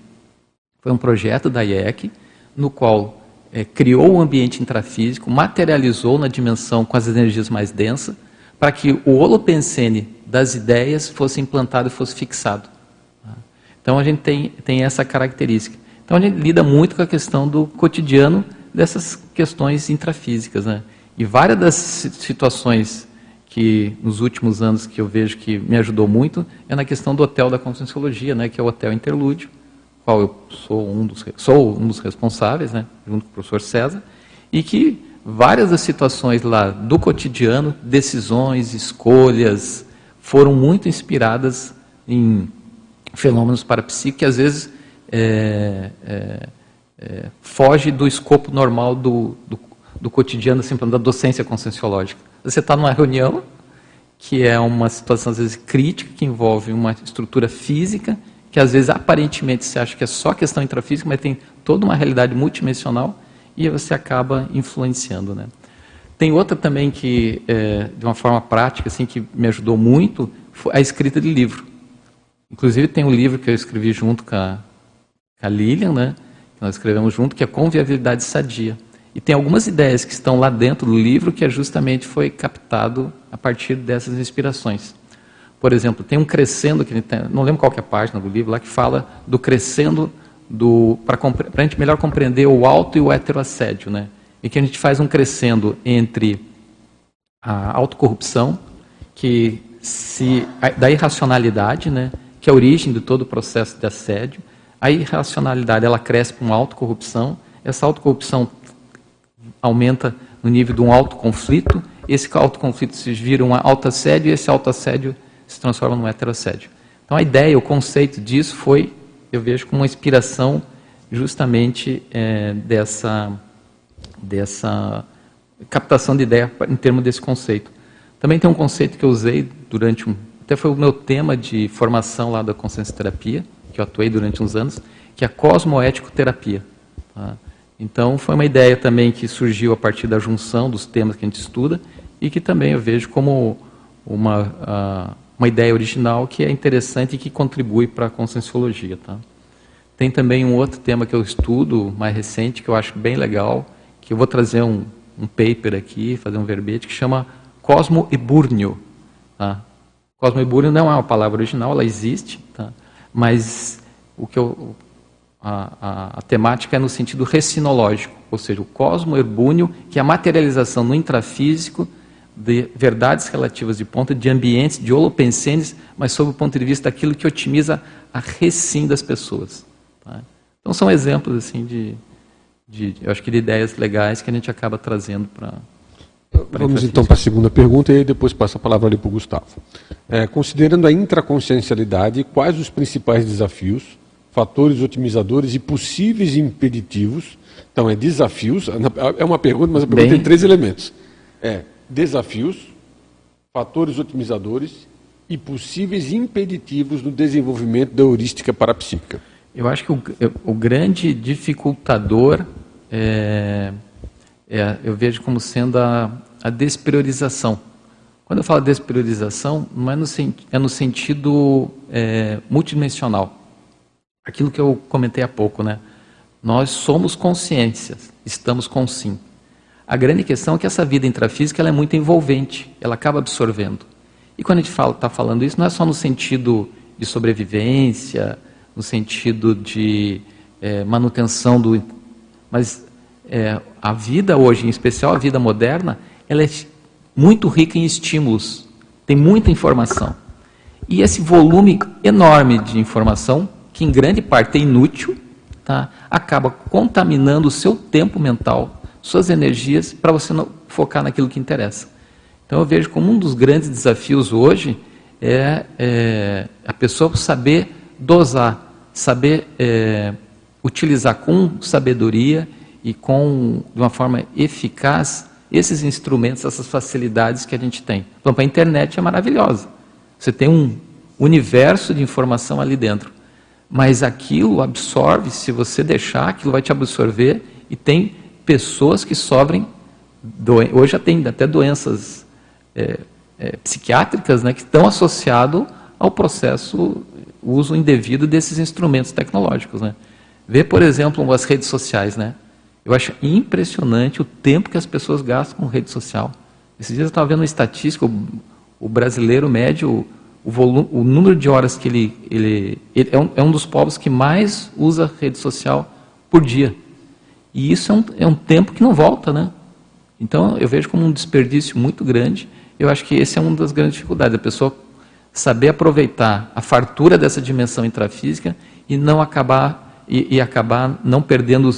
Foi um projeto da IEC, no qual é, criou o um ambiente intrafísico, materializou na dimensão com as energias mais densas, para que o holopensene das ideias fosse implantado e fosse fixado. Então a gente tem, tem essa característica. Então a gente lida muito com a questão do cotidiano dessas questões intrafísicas. Né? E várias das situações que nos últimos anos que eu vejo que me ajudou muito é na questão do hotel da conscienciologia, né, que é o Hotel Interlúdio, qual eu sou um dos, sou um dos responsáveis, né, junto com o professor César, e que várias das situações lá do cotidiano, decisões, escolhas, foram muito inspiradas em fenômenos parapsíquicos que às vezes é, é, é, foge do escopo normal do, do, do cotidiano, assim, da docência conscienciológica. Você está numa reunião, que é uma situação, às vezes, crítica, que envolve uma estrutura física, que às vezes, aparentemente, você acha que é só questão intrafísica, mas tem toda uma realidade multidimensional, e você acaba influenciando. Né? Tem outra também que, é, de uma forma prática, assim, que me ajudou muito, foi a escrita de livro. Inclusive, tem um livro que eu escrevi junto com a, a Lilian, né? Que nós escrevemos junto, que é Conviabilidade Sadia. E tem algumas ideias que estão lá dentro do livro que é justamente foi captado a partir dessas inspirações. Por exemplo, tem um crescendo, que tem, não lembro qual é a página do livro, lá que fala do crescendo para a gente melhor compreender o alto e o heteroassédio, né? E que a gente faz um crescendo entre a autocorrupção, que se da irracionalidade, né? Que é a origem de todo o processo de assédio, a irracionalidade ela cresce para uma autocorrupção, essa autocorrupção aumenta no nível de um autoconflito, esse autoconflito se vira um autoassédio e esse autoassédio se transforma num heterassédio. Então a ideia, o conceito disso foi, eu vejo como uma inspiração justamente é, dessa, dessa captação de ideia em termos desse conceito. Também tem um conceito que eu usei durante um, até foi o meu tema de formação lá da consciência terapia, que eu atuei durante uns anos, que é a cosmoético-terapia. Tá? Então, foi uma ideia também que surgiu a partir da junção dos temas que a gente estuda e que também eu vejo como uma, uh, uma ideia original que é interessante e que contribui para a conscienciologia. Tá? Tem também um outro tema que eu estudo, mais recente, que eu acho bem legal, que eu vou trazer um, um paper aqui, fazer um verbete, que chama Cosmo e Burnio. Tá? Cosmoerbúrio não é uma palavra original, ela existe, tá? mas o que eu, a, a, a, temática é no sentido recinológico, ou seja, o cosmoerbúnio, que é a materialização no intrafísico de verdades relativas de ponta, de ambientes, de holopensenes, mas sob o ponto de vista daquilo que otimiza a recim das pessoas. Tá? Então são exemplos assim de, de, eu acho que de ideias legais que a gente acaba trazendo para Vamos então para a segunda pergunta e depois passo a palavra ali para o Gustavo. É, considerando a intraconsciencialidade, quais os principais desafios, fatores otimizadores e possíveis impeditivos? Então, é desafios, é uma pergunta, mas a pergunta Bem... tem três elementos. É desafios, fatores otimizadores e possíveis impeditivos no desenvolvimento da heurística parapsíquica. Eu acho que o, o grande dificultador é, é, eu vejo como sendo a, a despriorização. Quando eu falo despriorização, não é no, é no sentido é, multidimensional. Aquilo que eu comentei há pouco, né? Nós somos consciências, estamos com sim. A grande questão é que essa vida intrafísica ela é muito envolvente, ela acaba absorvendo. E quando a gente está fala, tá falando isso, não é só no sentido de sobrevivência, no sentido de é, manutenção do. Mas é, a vida hoje, em especial a vida moderna, ela é muito rica em estímulos, tem muita informação. E esse volume enorme de informação, que em grande parte é inútil, tá, acaba contaminando o seu tempo mental, suas energias, para você não focar naquilo que interessa. Então eu vejo como um dos grandes desafios hoje é, é a pessoa saber dosar, saber é, utilizar com sabedoria e com de uma forma eficaz esses instrumentos, essas facilidades que a gente tem. Então, a internet é maravilhosa. Você tem um universo de informação ali dentro. Mas aquilo absorve, se você deixar, aquilo vai te absorver e tem pessoas que sofrem, hoje já tem até doenças é, é, psiquiátricas né, que estão associadas ao processo, uso indevido desses instrumentos tecnológicos. Né. Vê, por exemplo, as redes sociais. Né? Eu acho impressionante o tempo que as pessoas gastam com rede social. Esses dias eu estava vendo uma estatística, o, o brasileiro médio, o, volume, o, número de horas que ele, ele, ele é, um, é, um, dos povos que mais usa rede social por dia. E isso é um, é um tempo que não volta, né? Então eu vejo como um desperdício muito grande. Eu acho que esse é uma das grandes dificuldades, a pessoa saber aproveitar a fartura dessa dimensão intrafísica e não acabar e, e acabar não perdendo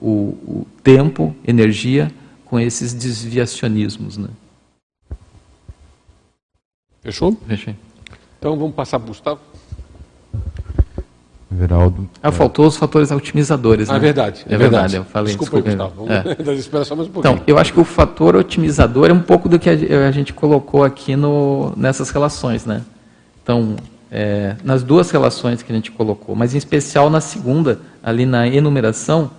o, o tempo, energia com esses desviacionismos. Né? Fechou? Fechei. Então vamos passar para o Gustavo. Veraldo. Ah, faltou os fatores otimizadores. Ah, né? é verdade. É, é verdade, eu falei. Desculpa, desculpa Gustavo. É. só mais um pouquinho. Então, eu acho que o fator otimizador é um pouco do que a, gente colocou aqui no, nessas relações, né? Então, é, nas duas relações que a gente colocou, mas em especial na segunda, ali na enumeração,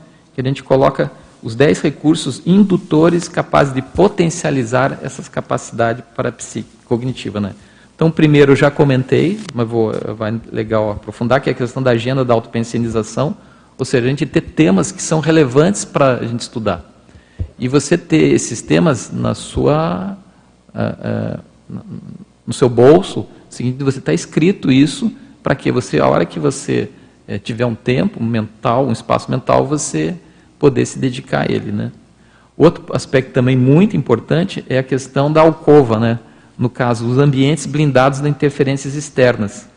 que a gente coloca os 10 recursos indutores capazes de potencializar essas capacidades para cognitiva. Né? Então, primeiro, eu já comentei, mas vou, vai legal aprofundar, que é a questão da agenda da autopensionização, ou seja, a gente ter temas que são relevantes para a gente estudar. E você ter esses temas na sua, uh, uh, no seu bolso, seguinte, você está escrito isso para que você, a hora que você uh, tiver um tempo mental, um espaço mental, você poder se dedicar a ele. Né? Outro aspecto também muito importante é a questão da alcova, né? no caso, os ambientes blindados de interferências externas.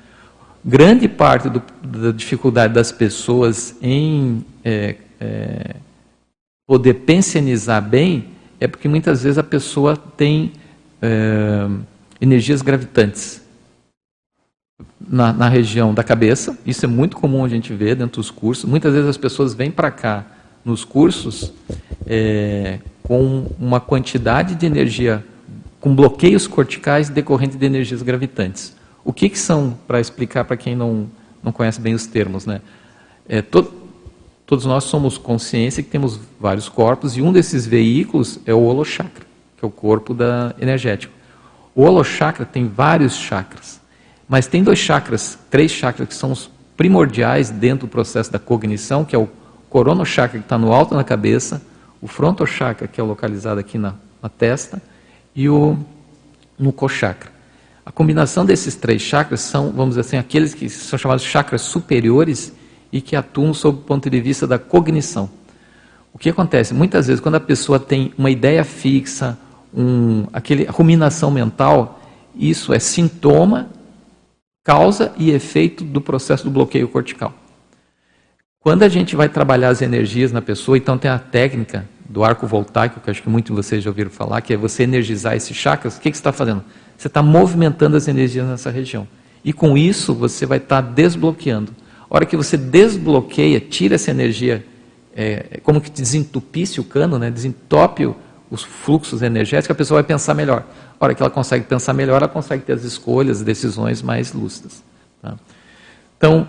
Grande parte do, da dificuldade das pessoas em é, é, poder pensionizar bem é porque muitas vezes a pessoa tem é, energias gravitantes na, na, região da cabeça. Isso é muito comum a gente ver dentro dos cursos. Muitas vezes as pessoas vêm para cá nos cursos é, com uma quantidade de energia, com bloqueios corticais decorrentes de energias gravitantes. O que, que são, para explicar para quem não, não conhece bem os termos? Né? É, to, todos nós somos consciência que temos vários corpos e um desses veículos é o holochakra, que é o corpo da, energético. O holochakra tem vários chakras, mas tem dois chakras, três chakras que são os primordiais dentro do processo da cognição, que é o corono chakra que está no alto na cabeça, o fronto chakra que é localizado aqui na, na testa e o mucochakra. A combinação desses três chakras são, vamos dizer assim, aqueles que são chamados chakras superiores e que atuam sob o ponto de vista da cognição. O que acontece? Muitas vezes, quando a pessoa tem uma ideia fixa, um, aquele ruminação mental, isso é sintoma, causa e efeito do processo do bloqueio cortical. Quando a gente vai trabalhar as energias na pessoa, então tem a técnica do arco voltaico, que acho que muitos de vocês já ouviram falar, que é você energizar esses chakras. O que, que você está fazendo? Você está movimentando as energias nessa região. E com isso você vai estar tá desbloqueando. A hora que você desbloqueia, tira essa energia, é, como que desentupisse o cano, né? desentope os fluxos energéticos, a pessoa vai pensar melhor. A hora que ela consegue pensar melhor, ela consegue ter as escolhas, decisões mais lúcidas. Tá? Então,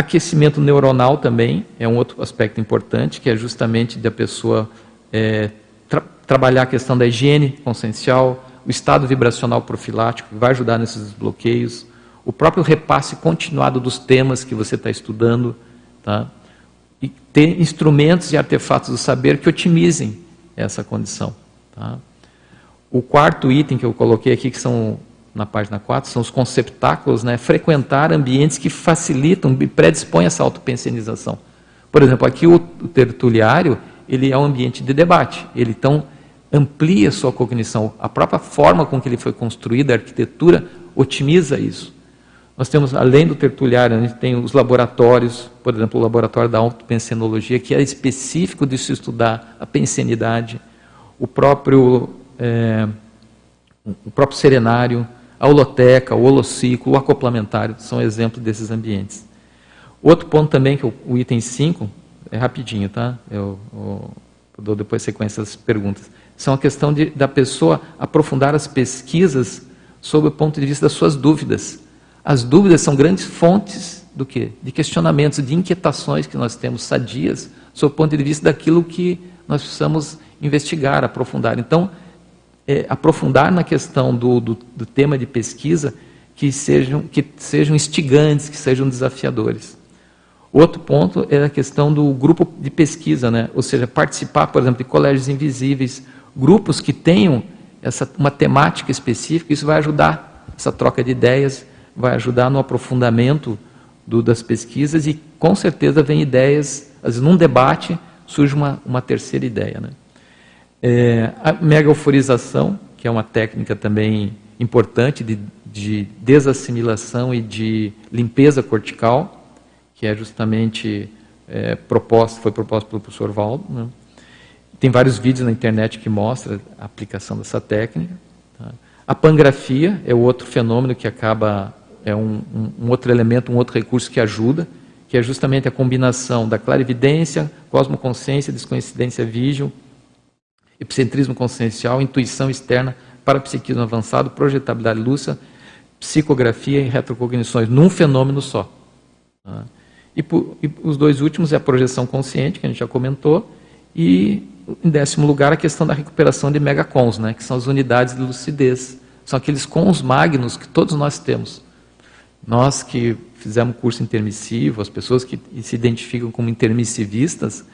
aquecimento neuronal também é um outro aspecto importante, que é justamente da pessoa é, tra trabalhar a questão da higiene consciencial, o estado vibracional profilático, que vai ajudar nesses desbloqueios, o próprio repasse continuado dos temas que você está estudando, tá? e ter instrumentos e artefatos do saber que otimizem essa condição. Tá? O quarto item que eu coloquei aqui, que são na página 4, são os conceptáculos, né? frequentar ambientes que facilitam e predispõem essa autopensionização. Por exemplo, aqui o, o tertuliário, ele é um ambiente de debate. Ele então amplia sua cognição. A própria forma com que ele foi construído, a arquitetura, otimiza isso. Nós temos, além do tertuliário, a gente tem os laboratórios, por exemplo, o laboratório da autopensenologia, que é específico de se estudar a pensenidade, o próprio, é, o próprio serenário, a holoteca, o holociclo, o acoplamentário, são exemplos desses ambientes. Outro ponto também, que o item 5, é rapidinho, tá? Eu, eu, dou depois sequência das perguntas. São a questão de, da pessoa aprofundar as pesquisas sob o ponto de vista das suas dúvidas as dúvidas são grandes fontes do que? De questionamentos, de inquietações que nós temos sadias, sob o ponto de vista daquilo que nós precisamos investigar, aprofundar. Então, é, aprofundar na questão do, do, do, tema de pesquisa que sejam, que sejam instigantes, que sejam desafiadores. Outro ponto é a questão do grupo de pesquisa, né? ou seja, participar, por exemplo, de colégios invisíveis, grupos que tenham essa, uma temática específica, isso vai ajudar essa troca de ideias vai ajudar no aprofundamento do, das pesquisas e com certeza vem ideias, às vezes num debate surge uma, uma terceira ideia. Né? É, a mega euforização, que é uma técnica também importante de, de desassimilação e de limpeza cortical, que é justamente é, proposta, foi proposta pelo professor Valdo. Né? Tem vários vídeos na internet que mostram a aplicação dessa técnica. Tá? A pangrafia é outro fenômeno que acaba é um, um, um, outro elemento, um outro recurso que ajuda, que é justamente a combinação da clarividência, cosmoconsciência, descoincidência vígil, epicentrismo consciencial, intuição externa, parapsiquismo avançado, projetabilidade lúcida, psicografia e retrocognições, num fenômeno só. Tá? E, por, e, os dois últimos é a projeção consciente, que a gente já comentou, e, em décimo lugar, a questão da recuperação de megacons, né, que são as unidades de lucidez. São aqueles cons magnos que todos nós temos. Nós que fizemos curso intermissivo, as pessoas que se identificam como intermissivistas,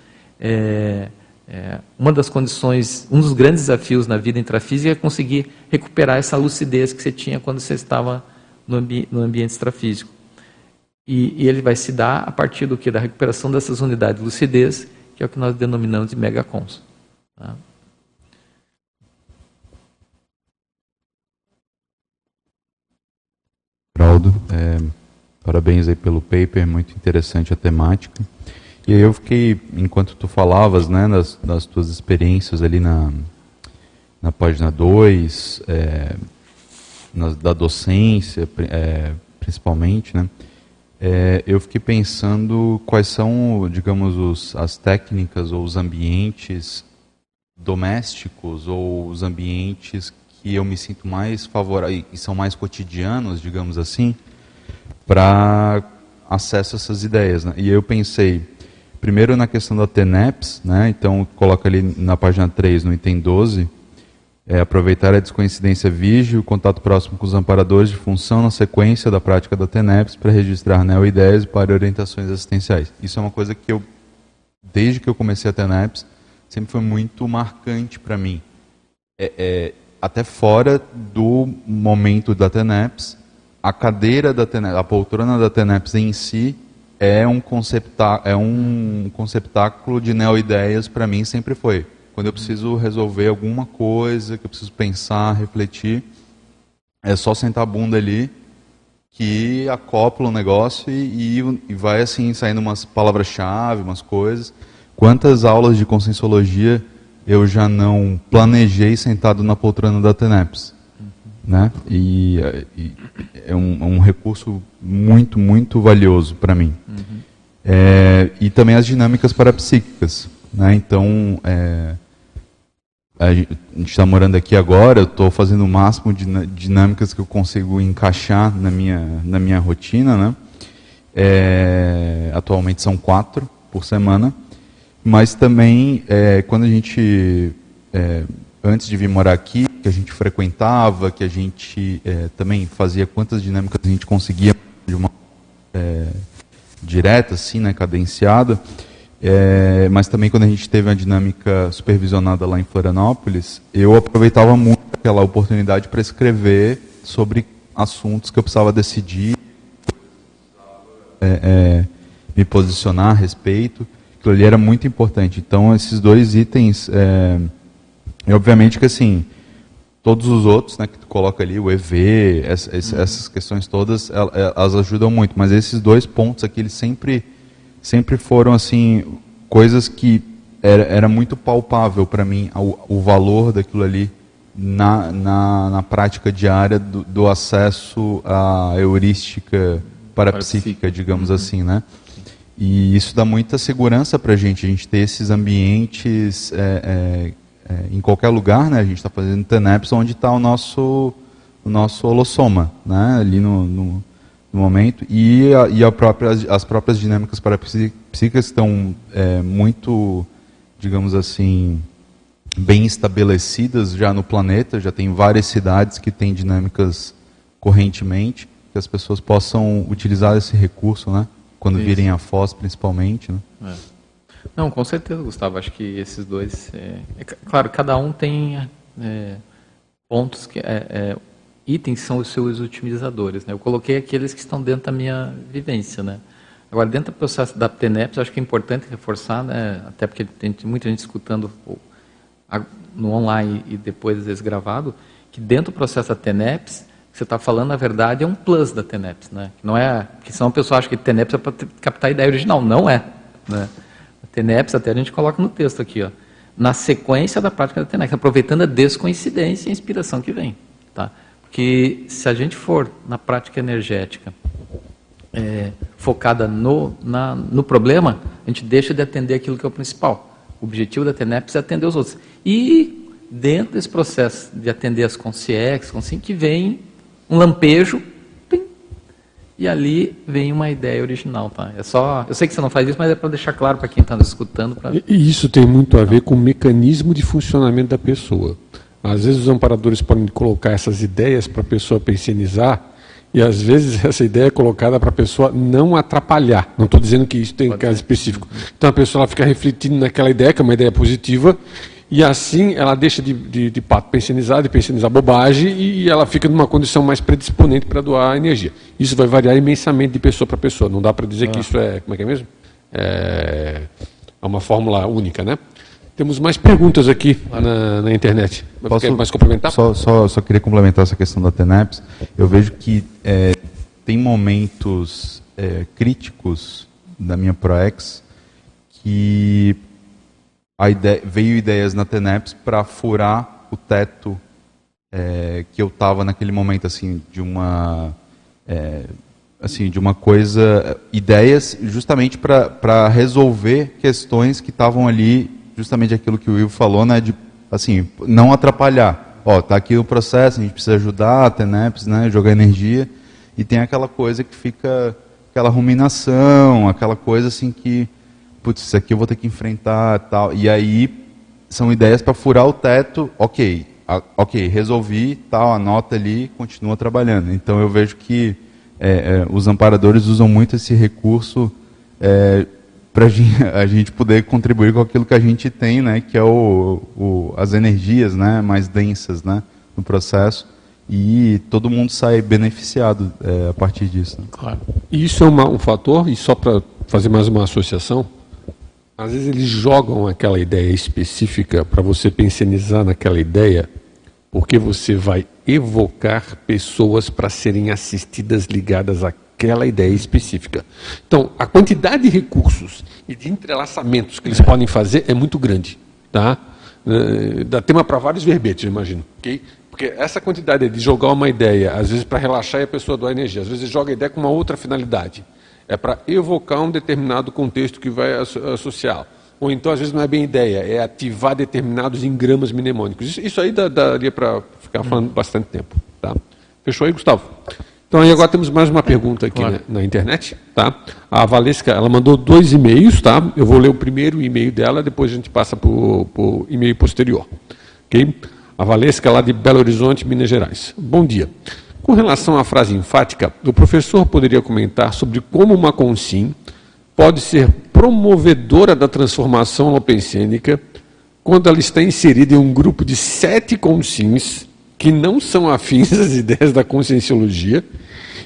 é, é, uma das condições, um dos grandes desafios na vida intrafísica é conseguir recuperar essa lucidez que você tinha quando você estava no, ambi no ambiente extrafísico. E, e, ele vai se dar a partir do que? Da recuperação dessas unidades de lucidez, que é o que nós denominamos de megacons. Tá? Geraldo. É, parabéns aí pelo paper, muito interessante a temática. E aí eu fiquei, enquanto tu falavas, né, das, das tuas experiências ali na, na página 2, é, da docência, é, principalmente, né, é, eu fiquei pensando quais são, digamos, os, as técnicas ou os ambientes domésticos ou os ambientes que eu me sinto mais favorável e são mais cotidianos, digamos assim, para acesso a essas ideias. Né? E eu pensei, primeiro na questão da TENEPS, né? então coloca ali na página 3, no item 12, é, aproveitar a descoincidência vigio, contato próximo com os amparadores de função na sequência da prática da TENEPS para registrar neo-ideias para orientações assistenciais. Isso é uma coisa que eu, desde que eu comecei a TENEPS, sempre foi muito marcante para mim. É, é, até fora do momento da TENEPS, a cadeira da TENEPS, a poltrona da TENEPS em si é um, conceptá é um conceptáculo de neoideias para mim sempre foi. Quando eu preciso resolver alguma coisa, que eu preciso pensar, refletir, é só sentar a bunda ali que acopla o negócio e, e vai assim saindo umas palavras-chave, umas coisas. Quantas aulas de conscienciologia eu já não planejei sentado na poltrona da TENEPS? Né? E, e é um, um, recurso muito, muito valioso para mim. Uhum. É, e também as dinâmicas parapsíquicas. Né? Então, é, a gente está morando aqui agora, eu estou fazendo o máximo de dinâmicas que eu consigo encaixar na minha, na minha rotina. Né? É, atualmente são quatro por semana, mas também é, quando a gente, é, antes de vir morar aqui, que a gente frequentava, que a gente é, também fazia quantas dinâmicas a gente conseguia de uma é, direta, assim, né, cadenciada, é, mas também quando a gente teve uma dinâmica supervisionada lá em Florianópolis, eu aproveitava muito aquela oportunidade para escrever sobre assuntos que eu precisava decidir, é, é, me posicionar a respeito. Aquilo ali era muito importante. Então, esses dois itens, é, obviamente que assim, todos os outros, né, que tu coloca ali, o EV, essa, uhum. essas questões todas, elas ajudam muito. Mas esses dois pontos aqui, eles sempre sempre foram assim coisas que era, era muito palpável para mim o, o, valor daquilo ali na, na, na prática diária do, do, acesso à heurística parapsíquica, digamos uhum. assim, né? E isso dá muita segurança para a gente, a gente ter esses ambientes é, é, é, em qualquer lugar, né? A gente está fazendo TENEPS onde está o nosso, o nosso holossoma, né? Ali no, no no momento e, a, e a própria, as próprias dinâmicas parapsíquicas estão é, muito, digamos assim, bem estabelecidas já no planeta, já tem várias cidades que têm dinâmicas correntemente, que as pessoas possam utilizar esse recurso, né? Quando Isso. virem a Foz, principalmente, né? É. Não, com certeza, Gustavo. Acho que esses dois, é, é claro, cada um tem é, pontos que é, é itens são os seus otimizadores. Né? Eu coloquei aqueles que estão dentro da minha vivência. Né? Agora, dentro do processo da PNEPS, acho que é importante reforçar, né? até porque tem muita gente escutando no online e depois, às vezes, gravado, que dentro do processo da TENEPS, você está falando, na verdade, é um plus da TENEPS. Né? Não é, porque senão a pessoa acha que TENEPS é para captar a ideia original. Não é. Né? TENEPS, até a gente coloca no texto aqui, ó, na sequência da prática da TENEPS, aproveitando a descoincidência e a inspiração que vem. Tá? que se a gente for na prática energética é, focada no, na, no problema, a gente deixa de atender aquilo que é o principal. O objetivo da TENEPS é atender os outros. E dentro desse processo de atender as consciex, assim, que vem um lampejo, e ali vem uma ideia original. Tá? É só, eu sei que você não faz isso, mas é para deixar claro para quem está nos escutando. Pra... E isso tem muito a ver com o mecanismo de funcionamento da pessoa. Às vezes os amparadores podem colocar essas ideias para a pessoa pensionizar, e às vezes essa ideia é colocada para a pessoa não atrapalhar. Não estou dizendo que isso tem um caso específico. Então a pessoa fica refletindo naquela ideia, que é uma ideia positiva, e assim ela deixa de, de, de pensionizar, de pensionizar bobagem, e ela fica numa condição mais predisponente para doar energia. Isso vai variar imensamente de pessoa para pessoa. Não dá para dizer ah. que isso é. Como é que é mesmo? É, é uma fórmula única, né? Temos mais perguntas aqui na, na internet. Posso Quer mais complementar? Só, só, só, queria complementar essa questão da TENEPS. Eu vejo que é, tem momentos é, críticos da minha ProEx que ideia, veio ideias na TENEPS para furar o teto é, que eu estava naquele momento, assim, de uma é, assim, de uma coisa, ideias justamente para resolver questões que estavam ali justamente aquilo que o Ivo falou, né, de assim, não atrapalhar. Ó, tá aqui o processo, a gente precisa ajudar a TENEPS, né, jogar energia, e tem aquela coisa que fica aquela ruminação, aquela coisa assim que, putz, isso aqui eu vou ter que enfrentar, tal. E aí são ideias para furar o teto, OK. A, OK, resolvi, tal, anota ali, continua trabalhando. Então eu vejo que é, é, os amparadores usam muito esse recurso é, para a gente poder contribuir com aquilo que a gente tem, né, que é o, o, as energias, né, mais densas, né, no processo e todo mundo sai beneficiado é, a partir disso. Né? Claro. Isso é uma, um fator, e só para fazer mais uma associação, às vezes eles jogam aquela ideia específica para você pensionizar naquela ideia, porque você vai evocar pessoas para serem assistidas ligadas àquela ideia específica. Então, a quantidade de recursos e de entrelaçamentos que eles podem fazer é muito grande. Tá? Uh, dá tema para vários verbetes, eu imagino. Okay? Porque essa quantidade de jogar uma ideia, às vezes para relaxar e a pessoa doar energia, às vezes joga a ideia com uma outra finalidade. É para evocar um determinado contexto que vai associar. Ou então, às vezes, não é bem ideia, é ativar determinados engramas mnemônicos. Isso, isso aí daria para ficar falando bastante tempo. Tá? Fechou aí, Gustavo? Então, aí agora temos mais uma pergunta aqui claro. na, na, internet. Tá? A Valesca, ela mandou dois e-mails, tá? Eu vou ler o primeiro e-mail dela, depois a gente passa para o e-mail posterior. Ok? A Valesca, lá de Belo Horizonte, Minas Gerais. Bom dia. Com relação à frase enfática, o professor poderia comentar sobre como uma consim pode ser promovedora da transformação lopensênica quando ela está inserida em um grupo de sete consins que não são afins às ideias da conscienciologia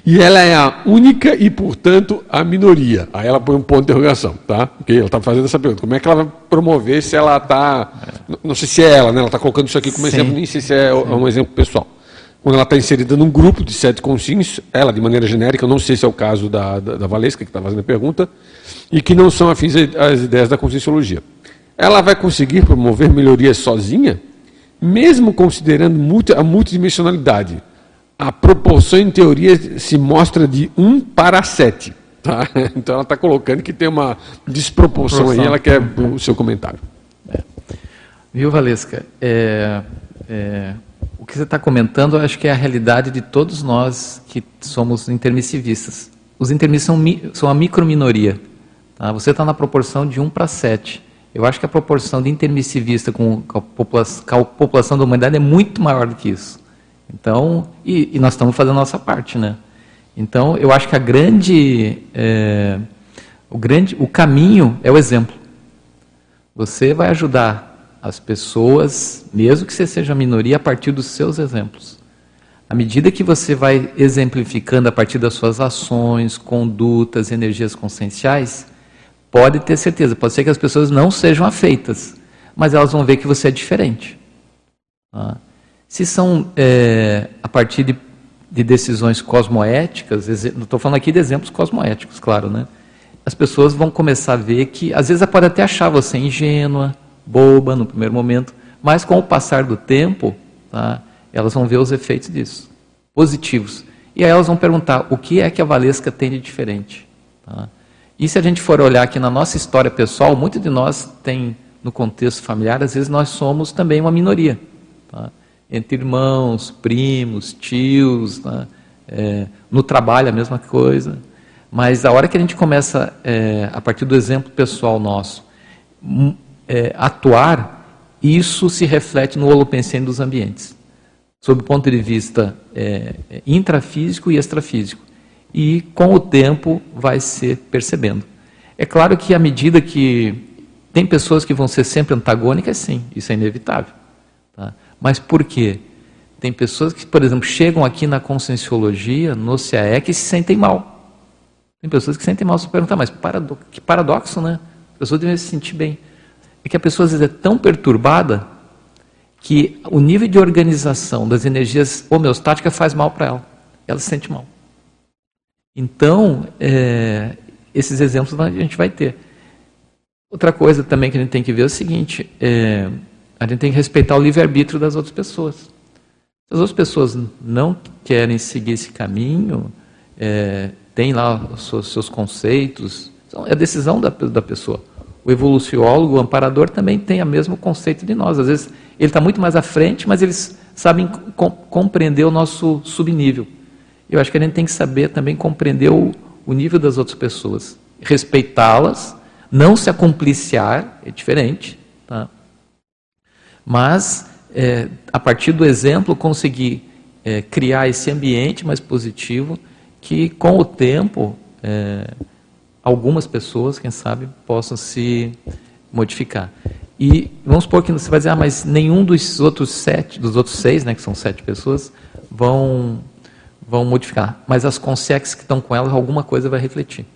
e ela é a única e, portanto, a minoria. Aí ela põe um ponto de interrogação, tá? Okay? Ela está fazendo essa pergunta. Como é que ela vai promover se ela está... Não sei se é ela, né? Ela está colocando isso aqui como Sim. exemplo, nem sei se é Sim. um exemplo pessoal. Quando ela está inserida num grupo de sete consciências, ela, de maneira genérica, eu não sei se é o caso da, da, da Valesca, que está fazendo a pergunta, e que não são afins às ideias da conscienciologia. Ela vai conseguir promover melhorias sozinha, mesmo considerando a multidimensionalidade a proporção, em teoria, se mostra de 1 para 7. Tá? Então ela está colocando que tem uma desproporção Proporção. aí, ela quer o seu comentário. É. Viu, Valesca? É, é, o que você está comentando, eu acho que é a realidade de todos nós que somos intermissivistas. Os intermissivos são, são a microminoria. Tá? Você está na proporção de 1 para 7. Eu acho que a proporção de intermissivista com a, população, com a população da humanidade é muito maior do que isso. Então, e, e, nós estamos fazendo a nossa parte, né? Então, eu acho que a grande, é, o grande, o caminho é o exemplo. Você vai ajudar as pessoas, mesmo que você seja minoria, a partir dos seus exemplos. À medida que você vai exemplificando a partir das suas ações, condutas, energias conscienciais, pode ter certeza, pode ser que as pessoas não sejam afeitas, mas elas vão ver que você é diferente. Tá? Se são é, a partir de, de decisões cosmoéticas, estou falando aqui de exemplos cosmoéticos, claro, né? As pessoas vão começar a ver que, às vezes, pode até achar você ingênua, boba no primeiro momento, mas com o passar do tempo, tá, elas vão ver os efeitos disso, positivos. E aí elas vão perguntar o que é que a Valesca tem de diferente. Tá? E se a gente for olhar aqui na nossa história pessoal, muito de nós tem, no contexto familiar, às vezes nós somos também uma minoria. Tá? entre irmãos, primos, tios, né? é, no trabalho a mesma coisa. Mas a hora que a gente começa, é, a partir do exemplo pessoal nosso, é, atuar, isso se reflete no holopensene dos ambientes, sob o ponto de vista é, intrafísico e extrafísico. E com o tempo vai se percebendo. É claro que à medida que tem pessoas que vão ser sempre antagônicas, sim, isso é inevitável. Tá? Mas por quê? Tem pessoas que, por exemplo, chegam aqui na conscienciologia, no CAE, que se sentem mal. Tem pessoas que se sentem mal. Você pergunta, mas parado que paradoxo, né? A pessoa deve se sentir bem. É que a pessoa às vezes é tão perturbada que o nível de organização das energias homeostáticas faz mal para ela. Ela se sente mal. Então, é, esses exemplos a gente vai ter. Outra coisa também que a gente tem que ver é o seguinte: é, a gente tem que respeitar o livre-arbítrio das outras pessoas. Se as outras pessoas não querem seguir esse caminho, é, tem lá os seus, seus conceitos, é a decisão da, da pessoa. O evoluciólogo, o amparador, também tem o mesmo conceito de nós. Às vezes ele está muito mais à frente, mas eles sabem com, compreender o nosso subnível. Eu acho que a gente tem que saber também compreender o, o nível das outras pessoas, respeitá-las, não se acompliciar, é diferente, tá? mas é, a partir do exemplo conseguir é, criar esse ambiente mais positivo que com o tempo é, algumas pessoas, quem sabe, possam se modificar. E vamos supor que você vai dizer, ah, mas nenhum dos outros sete, dos outros seis, né, que são sete pessoas, vão, vão modificar. Mas as consex que estão com elas, alguma coisa vai refletir.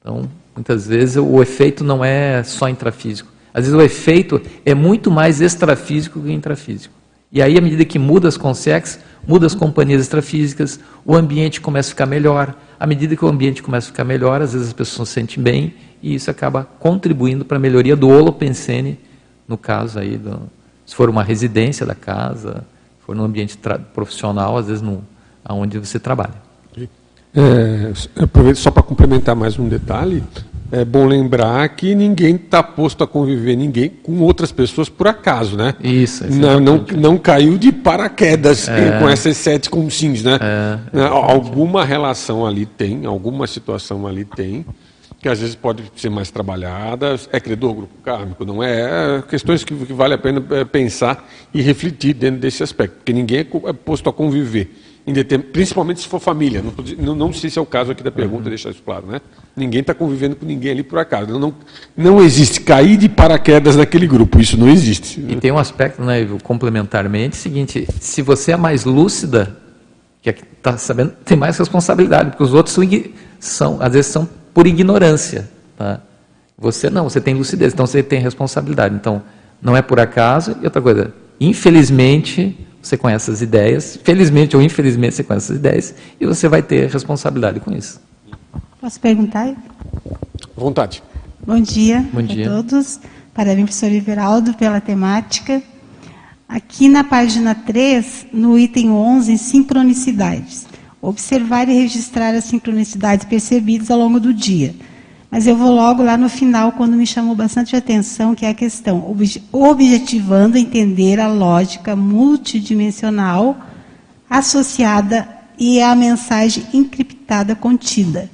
Então, muitas vezes o efeito não é só intrafísico. Às vezes o efeito é muito mais extrafísico que intrafísico. E aí, à medida que muda as consex, muda as companhias extrafísicas, o ambiente começa a ficar melhor. À medida que o ambiente começa a ficar melhor, às vezes as pessoas se sentem bem e isso acaba contribuindo para a melhoria do holopensene no caso aí, do, se for uma residência da casa, for num ambiente profissional, às vezes no, aonde você trabalha. É, só para complementar mais um detalhe, é bom lembrar que ninguém está posto a conviver ninguém com outras pessoas por acaso, né? Isso. Não, não, não, caiu de paraquedas é. com essas sete com sims, né? É, né? alguma relação ali tem, alguma situação ali tem que às vezes pode ser mais trabalhada. É credor grupo kármico, não é? é questões que, que, vale a pena é, pensar e refletir dentro desse aspecto, porque ninguém é, é posto a conviver, principalmente se for família. Não, não, sei se é o caso aqui da pergunta, uhum. deixar isso claro, né? Ninguém está convivendo com ninguém ali por acaso. Não, não, não existe cair de paraquedas naquele grupo, isso não existe. E tem um aspecto, né, complementarmente, seguinte, se você é mais lúcida, que está sabendo, tem mais responsabilidade, porque os outros são, são às vezes são por ignorância. Tá? Você não, você tem lucidez, então você tem responsabilidade. Então, não é por acaso. E outra coisa, infelizmente, você conhece as ideias, felizmente ou infelizmente você conhece as ideias, e você vai ter responsabilidade com isso. Posso perguntar? Vontade. Bom dia, Bom dia. a todos. Parabéns, professor Everaldo, pela temática. Aqui na página 3, no item 11, sincronicidades observar e registrar as sincronicidades percebidas ao longo do dia. Mas eu vou logo lá no final, quando me chamou bastante atenção, que é a questão objetivando entender a lógica multidimensional associada e a mensagem encriptada contida.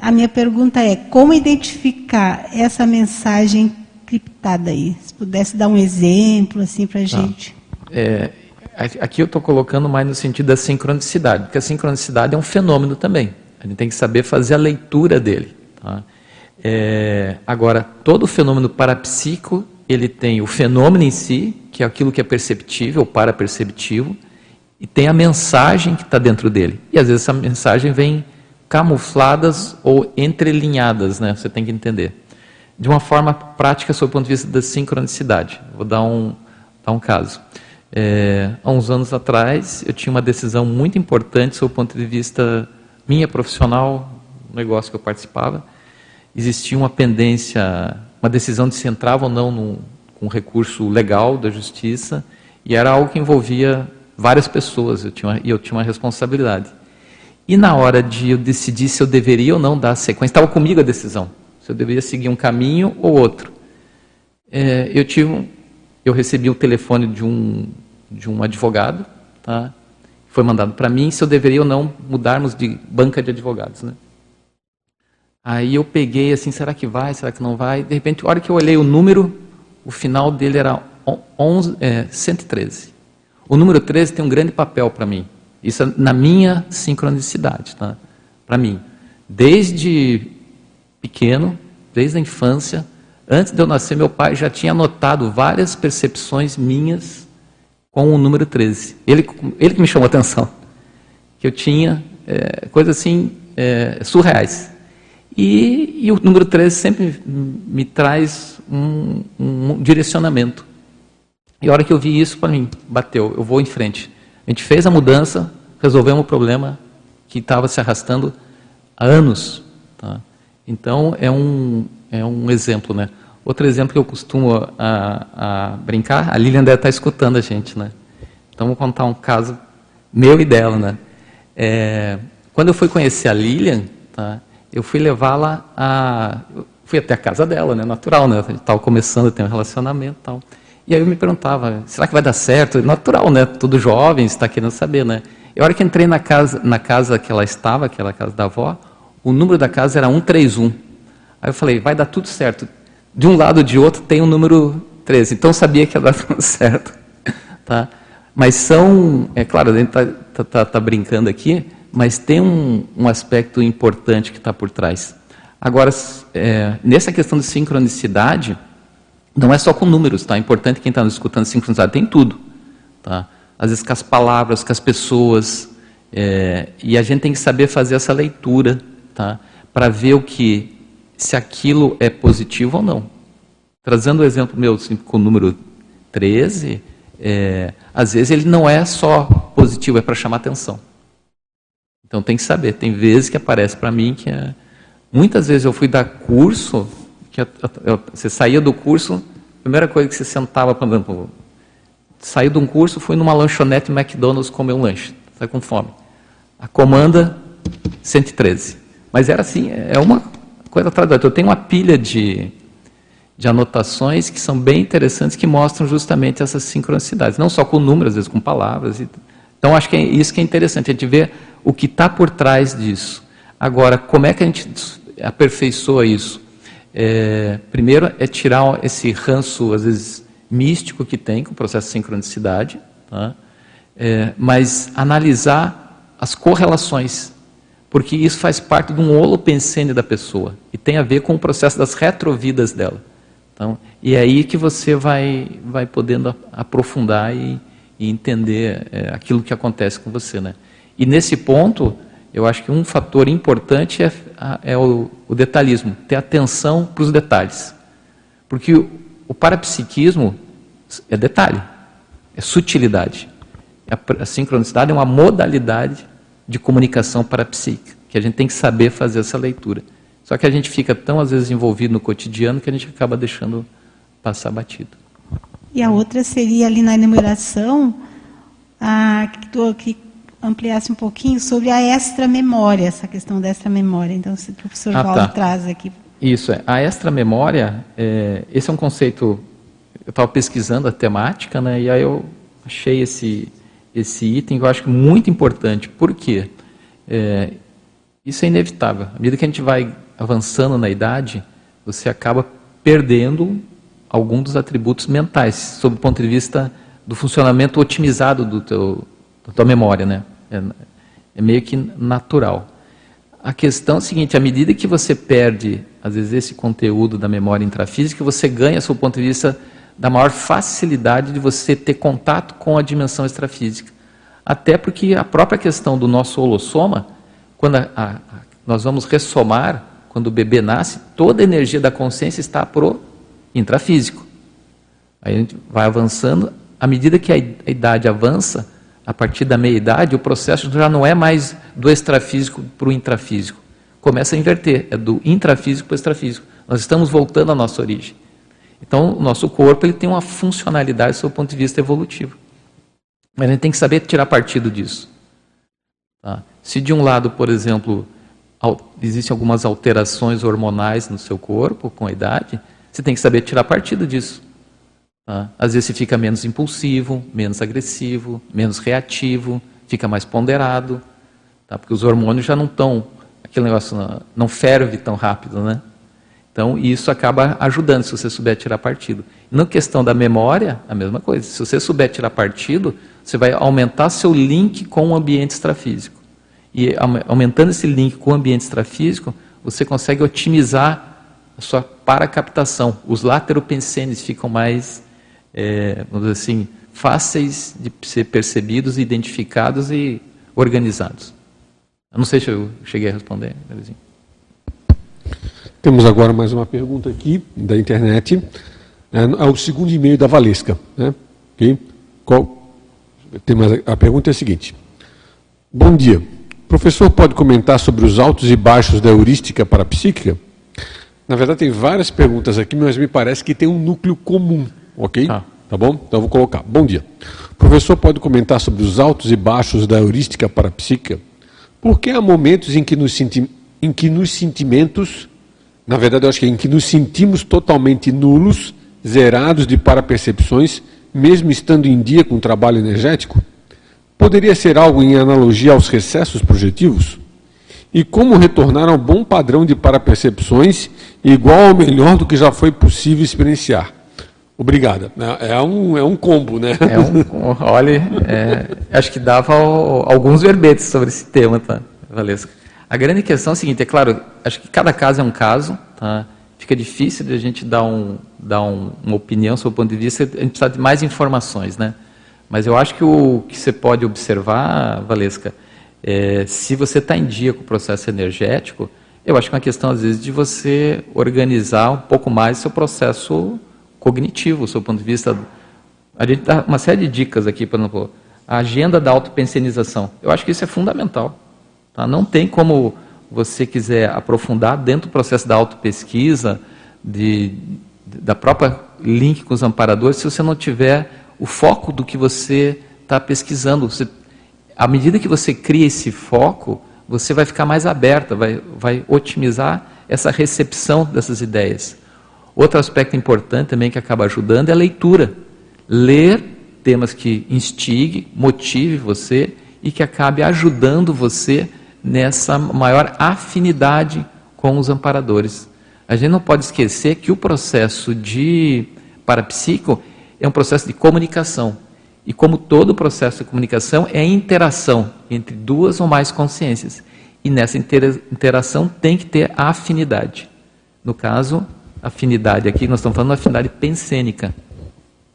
A minha pergunta é: como identificar essa mensagem encriptada aí? Se pudesse dar um exemplo assim para a tá. gente. É, Aqui eu estou colocando mais no sentido da sincronicidade, porque a sincronicidade é um fenômeno também. A gente tem que saber fazer a leitura dele. Tá? É, agora, todo fenômeno parapsíquico, ele tem o fenômeno em si, que é aquilo que é perceptível, paraperceptivo, e tem a mensagem que está dentro dele. E às vezes essa mensagem vem camufladas ou entrelinhadas, né? Você tem que entender. De uma forma prática, sob o ponto de vista da sincronicidade. Vou dar um, dar um caso. É, há uns anos atrás, eu tinha uma decisão muito importante sob o ponto de vista minha profissional, negócio que eu participava. Existia uma pendência, uma decisão de se entrava ou não num, com recurso legal da justiça, e era algo que envolvia várias pessoas, eu tinha, e eu tinha uma responsabilidade. E na hora de eu decidir se eu deveria ou não dar sequência, estava comigo a decisão, se eu deveria seguir um caminho ou outro. É, eu tive eu recebi o telefone de um, de um advogado, tá? foi mandado para mim se eu deveria ou não mudarmos de banca de advogados. Né? Aí eu peguei assim, será que vai, será que não vai? De repente, a hora que eu olhei o número, o final dele era 11, é, 113. O número 13 tem um grande papel para mim. Isso é na minha sincronicidade, tá? Para mim. Desde pequeno, desde a infância, Antes de eu nascer, meu pai já tinha anotado várias percepções minhas com o número 13. Ele, ele que me chamou a atenção. Que eu tinha é, coisas assim é, surreais. E, e, o número 13 sempre me traz um, um direcionamento. E a hora que eu vi isso, para mim, bateu, eu vou em frente. A gente fez a mudança, resolvemos o problema que estava se arrastando há anos. Tá? Então, é um, é um exemplo, né? Outro exemplo que eu costumo a, a brincar, a Lilian deve estar escutando a gente, né? Então, vou contar um caso meu e dela, né? É, quando eu fui conhecer a Lilian, tá, eu fui levá-la a... Fui até a casa dela, né? Natural, né? A estava começando a ter um relacionamento e tal. E aí eu me perguntava, será que vai dar certo? Natural, né? Tudo jovem, está querendo saber, né? E a hora que entrei na casa, na casa que ela estava, aquela casa da avó, o número da casa era 131. Aí eu falei, vai dar tudo certo de um lado ou de outro tem o um número 13. Então eu sabia que ia dar tudo certo. Tá? Mas são, é claro, a gente está tá, tá, tá, brincando aqui, mas tem um, um aspecto importante que está por trás. Agora, é, nessa questão de sincronicidade, Não é só com números, tá? É importante quem está nos escutando sincronizado, tem tudo, tá? Às vezes com as palavras, com as pessoas, é, e a gente tem que saber fazer essa leitura, tá? Para ver o que, se aquilo é positivo ou não. Trazendo o exemplo meu assim, com o número 13, é, às vezes ele não é só positivo, é para chamar atenção. Então tem que saber. Tem vezes que aparece para mim que é... muitas vezes eu fui dar curso, que eu, eu, você saía do curso, a primeira coisa que você sentava, por exemplo, saiu de um curso, fui numa lanchonete McDonald's comer um lanche, está com fome. A comanda 113. Mas era assim, é uma coisa atrás da outra. Eu tenho uma pilha de, de anotações que são bem interessantes, que mostram justamente essas sincronicidades, não só com números, às vezes com palavras. Então acho que é isso que é interessante, a gente ver o que está por trás disso. Agora, como é que a gente aperfeiçoa isso? É, primeiro é tirar esse ranço, às vezes, místico que tem com o processo de sincronicidade, tá? é, mas analisar as correlações, porque isso faz parte de um holopensene da pessoa e tem a ver com o processo das retrovidas dela. Então, e é aí que você vai, vai podendo aprofundar e, e entender é, aquilo que acontece com você, né? E nesse ponto, eu acho que um fator importante é, é o, o, detalhismo, ter atenção para os detalhes. Porque o, o, parapsiquismo é detalhe, é sutilidade. A, a sincronicidade é uma modalidade de comunicação parapsíquica, que a gente tem que saber fazer essa leitura. Só que a gente fica tão, às vezes, envolvido no cotidiano que a gente acaba deixando passar batido. E a outra seria ali na enumeração, a, que, que ampliasse um pouquinho sobre a extra-memória, essa questão da extra-memória. Então, se o professor ah, Valdo tá. traz aqui. Isso, é. a extra-memória, é, esse é um conceito, eu estava pesquisando a temática, né, e aí eu achei esse, esse item que eu acho muito importante. Por quê? É, isso é inevitável. À medida que a gente vai avançando na idade, você acaba perdendo algum dos atributos mentais, sob o ponto de vista do funcionamento otimizado do teu, da tua memória, né? É, é meio que natural. A questão é a seguinte: à medida que você perde, às vezes, esse conteúdo da memória intrafísica, você ganha, do ponto de vista da maior facilidade de você ter contato com a dimensão extrafísica. Até porque a própria questão do nosso holossoma, quando a, a, nós vamos ressomar, quando o bebê nasce, toda a energia da consciência está pro intrafísico. Aí a gente vai avançando, à medida que a idade avança, a partir da meia-idade, o processo já não é mais do extrafísico para o intrafísico. Começa a inverter, é do intrafísico para o extrafísico. Nós estamos voltando à nossa origem. Então, o nosso corpo ele tem uma funcionalidade do ponto de vista evolutivo. Mas a gente tem que saber tirar partido disso. Tá? Se de um lado, por exemplo, existem algumas alterações hormonais no seu corpo com a idade, você tem que saber tirar partido disso. Tá? Às vezes você fica menos impulsivo, menos agressivo, menos reativo, fica mais ponderado, tá? porque os hormônios já não estão, aquele negócio não, não ferve tão rápido, né? Então, isso acaba ajudando se você souber tirar partido. Na questão da memória, a mesma coisa. Se você souber tirar partido, você vai aumentar seu link com o ambiente extrafísico. E aumentando esse link com o ambiente extrafísico, você consegue otimizar sua paracaptação. Os lateropensenes ficam mais é, vamos dizer assim, fáceis de ser percebidos, identificados e organizados. Eu não sei se eu cheguei a responder, Belezinho. Temos agora mais uma pergunta aqui da internet. É, é o segundo e-mail da Valesca. Né? Okay? Qual, tem mais, a pergunta é a seguinte. Bom dia. O professor pode comentar sobre os altos e baixos da heurística parapsíquica? Na verdade, tem várias perguntas aqui, mas me parece que tem um núcleo comum ok? Tá. tá bom? Então eu vou colocar. Bom dia. O professor pode comentar sobre os altos e baixos da heurística parapsíquica? Porque há momentos em que nos, senti em que nos sentimentos, na verdade eu acho que é em que nos sentimos totalmente nulos, zerados de parapercepções, mesmo estando em dia com o trabalho energético? Poderia ser algo em analogia aos recessos projetivos? E como retornar ao bom padrão de parapercepções, igual ou melhor do que já foi possível experienciar? Obrigada. É, é um, é um combo, né? É um, olha, é, acho que dava alguns verbetes sobre esse tema, tá, Valesca? A grande questão é a seguinte, é claro, acho que cada caso é um caso, tá? fica difícil de a gente dar, um, dar um, uma opinião sobre o ponto de vista, a gente precisa de mais informações, né? Mas eu acho que o que você pode observar, Valesca, é, se você está em dia com o processo energético, eu acho que é uma questão, às vezes, de você organizar um pouco mais seu processo cognitivo, seu ponto de vista. A gente dá uma série de dicas aqui, por exemplo, a agenda da autopensionização. Eu acho que isso é fundamental. Tá? Não tem como você quiser aprofundar dentro do processo da autopesquisa, de, da própria link com os amparadores, se você não tiver o foco do que você está pesquisando. Você, à medida que você cria esse foco, você vai ficar mais aberta, vai, vai otimizar essa recepção dessas ideias. Outro aspecto importante também que acaba ajudando é a leitura. Ler temas que instigue, motive você e que acabe ajudando você nessa maior afinidade com os amparadores. A gente não pode esquecer que o processo de parapsíquico é um processo de comunicação. E como todo processo de comunicação, é interação entre duas ou mais consciências. E nessa interação tem que ter afinidade. No caso, afinidade aqui, nós estamos falando de afinidade pensênica.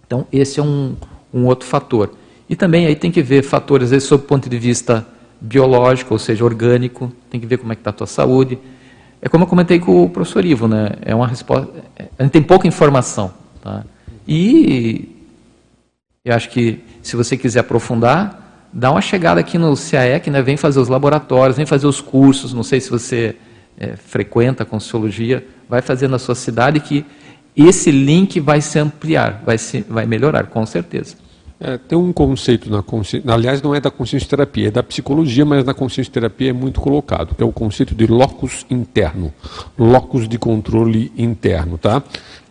Então, esse é um, um outro fator. E também aí tem que ver fatores, às vezes, sob o ponto de vista biológico, ou seja, orgânico, tem que ver como é que está a tua saúde. É como eu comentei com o professor Ivo, né? É uma resposta. A gente tem pouca informação. Tá? E eu acho que se você quiser aprofundar, dá uma chegada aqui no CAEC, né? vem fazer os laboratórios, vem fazer os cursos, não sei se você é, frequenta a Consciologia, vai fazer na sua cidade que esse link vai se ampliar, vai, se, vai melhorar, com certeza. É, tem um conceito na consciência, aliás, não é da consciência terapia, é da psicologia, mas na consciência terapia é muito colocado, que é o conceito de locus interno, locus de controle interno, tá?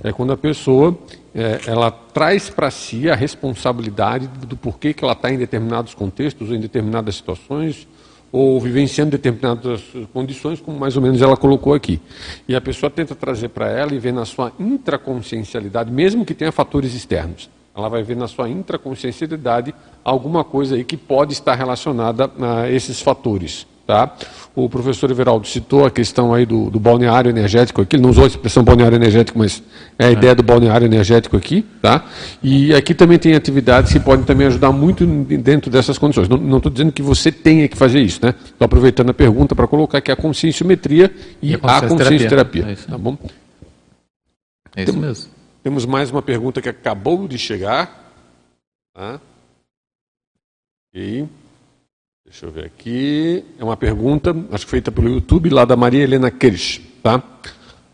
É quando a pessoa é, ela traz para si a responsabilidade do porquê que ela está em determinados contextos, em determinadas situações, ou vivenciando determinadas condições, como mais ou menos ela colocou aqui. E a pessoa tenta trazer para ela e ver na sua intraconsciencialidade, mesmo que tenha fatores externos. Ela vai ver na sua intraconsciencialidade alguma coisa aí que pode estar relacionada a esses fatores. Tá? O professor Everaldo citou a questão aí do, do balneário energético aqui, ele não usou a expressão balneário energético, mas é a é. ideia do balneário energético aqui. Tá? E aqui também tem atividades que podem também ajudar muito dentro dessas condições. Não estou dizendo que você tenha que fazer isso, né? Estou aproveitando a pergunta para colocar aqui a conscienciometria e, e a consciência terapia. É tá bom? É isso mesmo. Temos mais uma pergunta que acabou de chegar. Tá? E deixa eu ver aqui. É uma pergunta, acho que feita pelo YouTube, lá da Maria Helena Kirsch. Tá?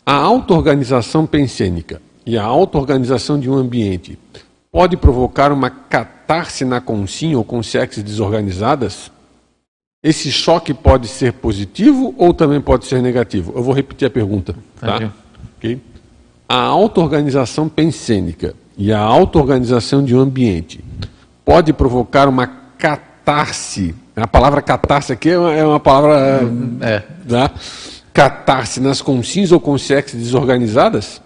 A auto-organização pensênica e a auto-organização de um ambiente pode provocar uma catarse na consciência ou consciências desorganizadas? Esse choque pode ser positivo ou também pode ser negativo? Eu vou repetir a pergunta. Tá? Okay? a auto-organização pensênica e a auto-organização de um ambiente pode provocar uma catarse. A palavra catarse aqui é uma, é uma palavra. É. Tá? Catarse nas consciências ou consciências desorganizadas?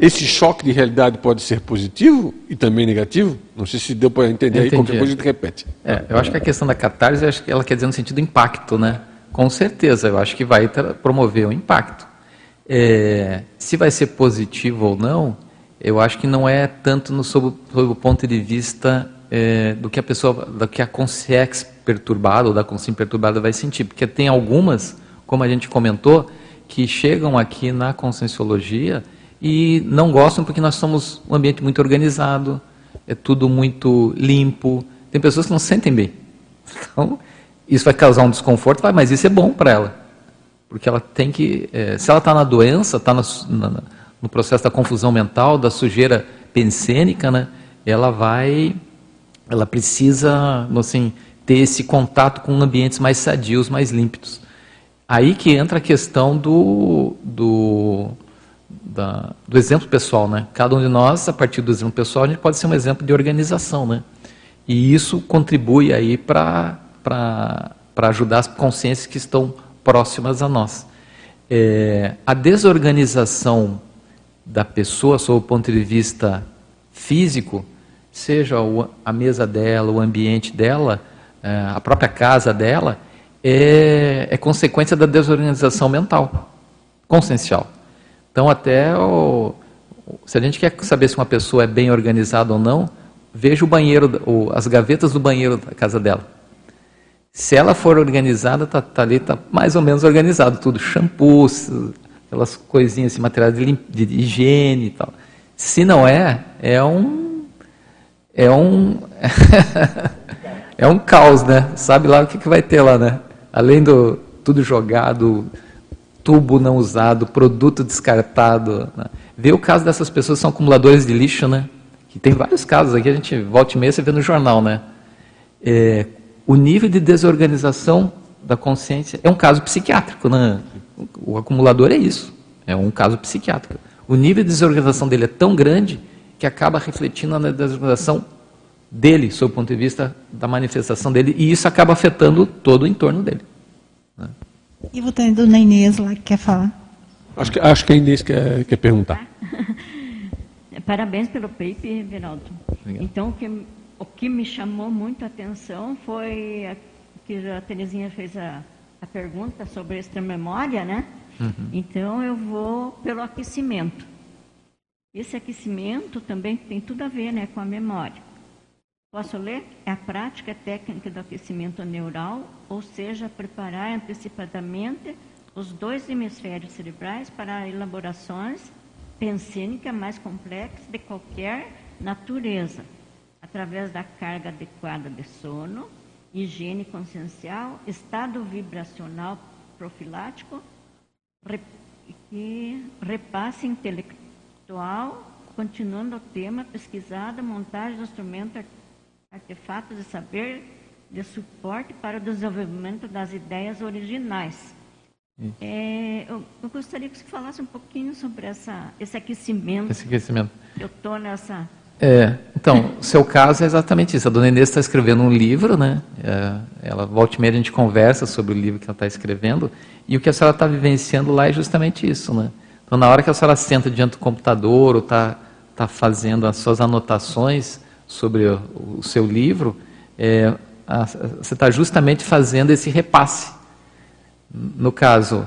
Esse choque de realidade pode ser positivo e também negativo? Não sei se deu para entender Entendi. aí, qualquer coisa a gente repete. É, eu acho que a questão da catarse, acho que ela quer dizer no sentido impacto, né? Com certeza, eu acho que vai promover o impacto. É, se vai ser positivo ou não, eu acho que não é tanto no, sob, sob o ponto de vista é, do que a pessoa, do que a consciência perturbada ou da consciência perturbada vai sentir, porque tem algumas, como a gente comentou, que chegam aqui na conscienciologia e não gostam porque nós somos um ambiente muito organizado, é tudo muito limpo. Tem pessoas que não sentem bem. Então, isso vai causar um desconforto, mas isso é bom para ela. Porque ela tem que. É, se ela está na doença, está no processo da confusão mental, da sujeira pensênica, né, ela vai. Ela precisa assim, ter esse contato com ambientes mais sadios, mais límpidos. Aí que entra a questão do, do, da, do exemplo pessoal. Né? Cada um de nós, a partir do exemplo pessoal, a gente pode ser um exemplo de organização. Né? E isso contribui aí para ajudar as consciências que estão próximas a nós. É, a desorganização da pessoa, sob o ponto de vista físico, seja a mesa dela, o ambiente dela, a própria casa dela, é, é consequência da desorganização mental, consciencial. Então, até o, se a gente quer saber se uma pessoa é bem organizada ou não, veja o banheiro, as gavetas do banheiro da casa dela. Se ela for organizada, tá, tá ali, tá mais ou menos organizado tudo, shampoo, aquelas coisinhas, assim, materiais de, de higiene e tal. Se não é, é um é um é um caos, né? Sabe lá o que, que vai ter lá, né? Além do tudo jogado, tubo não usado, produto descartado. Né? Vê o caso dessas pessoas que são acumuladores de lixo, né? Que tem vários casos aqui, a gente volta e meia você vê no jornal, né? É, o nível de desorganização da consciência é um caso psiquiátrico, né? O acumulador é isso, é um caso psiquiátrico. O nível de desorganização dele é tão grande que acaba refletindo na desorganização dele, sob o ponto de vista da manifestação dele, e isso acaba afetando todo o entorno dele. Né? E voltando na Inês lá, que quer falar. Acho que, acho que a Inês quer, quer perguntar. Parabéns pelo paper, Reginaldo. Então, o que, o que me chamou muito a atenção foi a, que a Terezinha fez a, a pergunta sobre extra memória, né? Uhum. Então, eu vou pelo aquecimento. Esse aquecimento também tem tudo a ver né, com a memória. Posso ler? É a prática técnica do aquecimento neural, ou seja, preparar antecipadamente os dois hemisférios cerebrais para elaborações pensênicas mais complexas de qualquer natureza, através da carga adequada de sono, higiene consciencial, estado vibracional profilático e repasse intelectual, continuando o tema pesquisada, montagem do instrumento artefatos de saber de suporte para o desenvolvimento das ideias originais. É, eu, eu, gostaria que você falasse um pouquinho sobre essa, esse aquecimento. Esse aquecimento. Eu estou nessa. É, então, o seu caso é exatamente isso. A dona Inês está escrevendo um livro, né? É, ela volta e meia a gente conversa sobre o livro que ela está escrevendo e o que a senhora está vivenciando lá é justamente isso, né? Então, na hora que a senhora senta diante do computador ou está tá fazendo as suas anotações, sobre o, seu livro, é, a, você está justamente fazendo esse repasse. No caso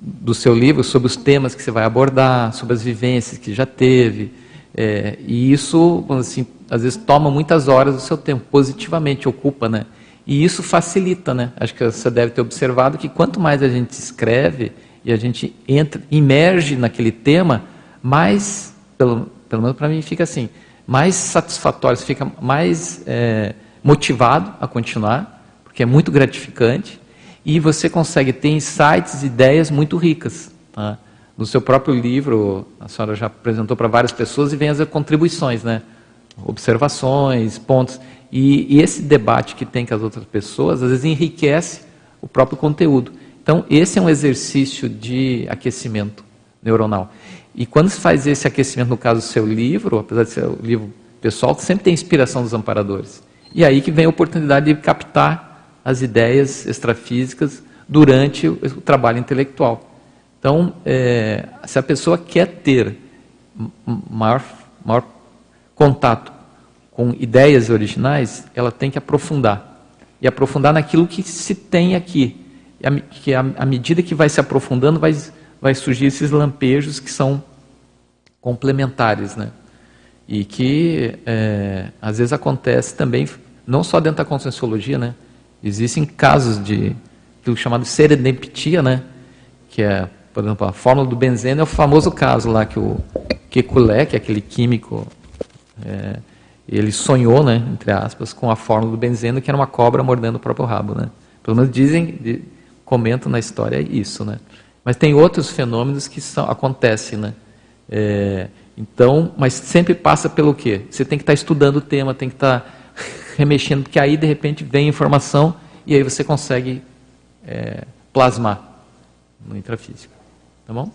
do seu livro, sobre os temas que você vai abordar, sobre as vivências que já teve. É, e isso, assim, às vezes toma muitas horas do seu tempo, positivamente ocupa, né? E isso facilita, né? Acho que você deve ter observado que quanto mais a gente escreve e a gente entra, imerge naquele tema, mais, pelo, pelo menos para mim, fica assim, mais satisfatório, você fica mais é, motivado a continuar, porque é muito gratificante, e você consegue ter insights, ideias muito ricas. Tá? No seu próprio livro, a senhora já apresentou para várias pessoas e vem as contribuições, né? observações, pontos. E, e esse debate que tem com as outras pessoas, às vezes enriquece o próprio conteúdo. Então, esse é um exercício de aquecimento neuronal. E quando se faz esse aquecimento, no caso do seu livro, apesar de ser o livro pessoal, sempre tem inspiração dos amparadores. E aí que vem a oportunidade de captar as ideias extrafísicas durante o, trabalho intelectual. Então, é, se a pessoa quer ter maior, maior contato com ideias originais, ela tem que aprofundar. E aprofundar naquilo que se tem aqui. Que à medida que vai se aprofundando, vai vai surgir esses lampejos que são complementares, né? E que é, às vezes acontece também, não só dentro da conscienciologia, né? Existem casos de aquilo chamado serendiptia, né? Que é, por exemplo, a fórmula do benzeno é o famoso caso lá que o Kekulé, que é aquele químico, é, ele sonhou, né, entre aspas, com a fórmula do benzeno que era uma cobra mordendo o próprio rabo, né? Pelo menos dizem, comentam na história isso, né? Mas tem outros fenômenos que são, acontecem, né? É, então, mas sempre passa pelo quê? Você tem que estar tá estudando o tema, tem que estar tá remexendo, porque aí de repente vem informação e aí você consegue é, plasmar no intrafísico. Tá bom?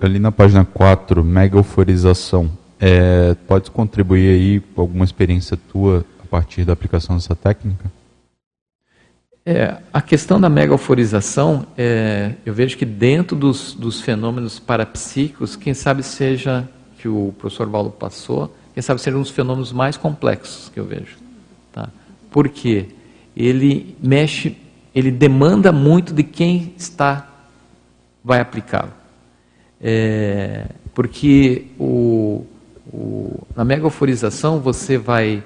Ali na página 4, mega euforização. É, pode contribuir aí com alguma experiência tua a partir da aplicação dessa técnica? É, a questão da mega-euforização, é, eu vejo que dentro dos, dos, fenômenos parapsíquicos, quem sabe seja, que o professor Paulo passou, quem sabe seja um dos fenômenos mais complexos que eu vejo. Tá? Porque ele mexe ele demanda muito de quem está vai aplicá-lo. É, porque o, o, na megaforização você vai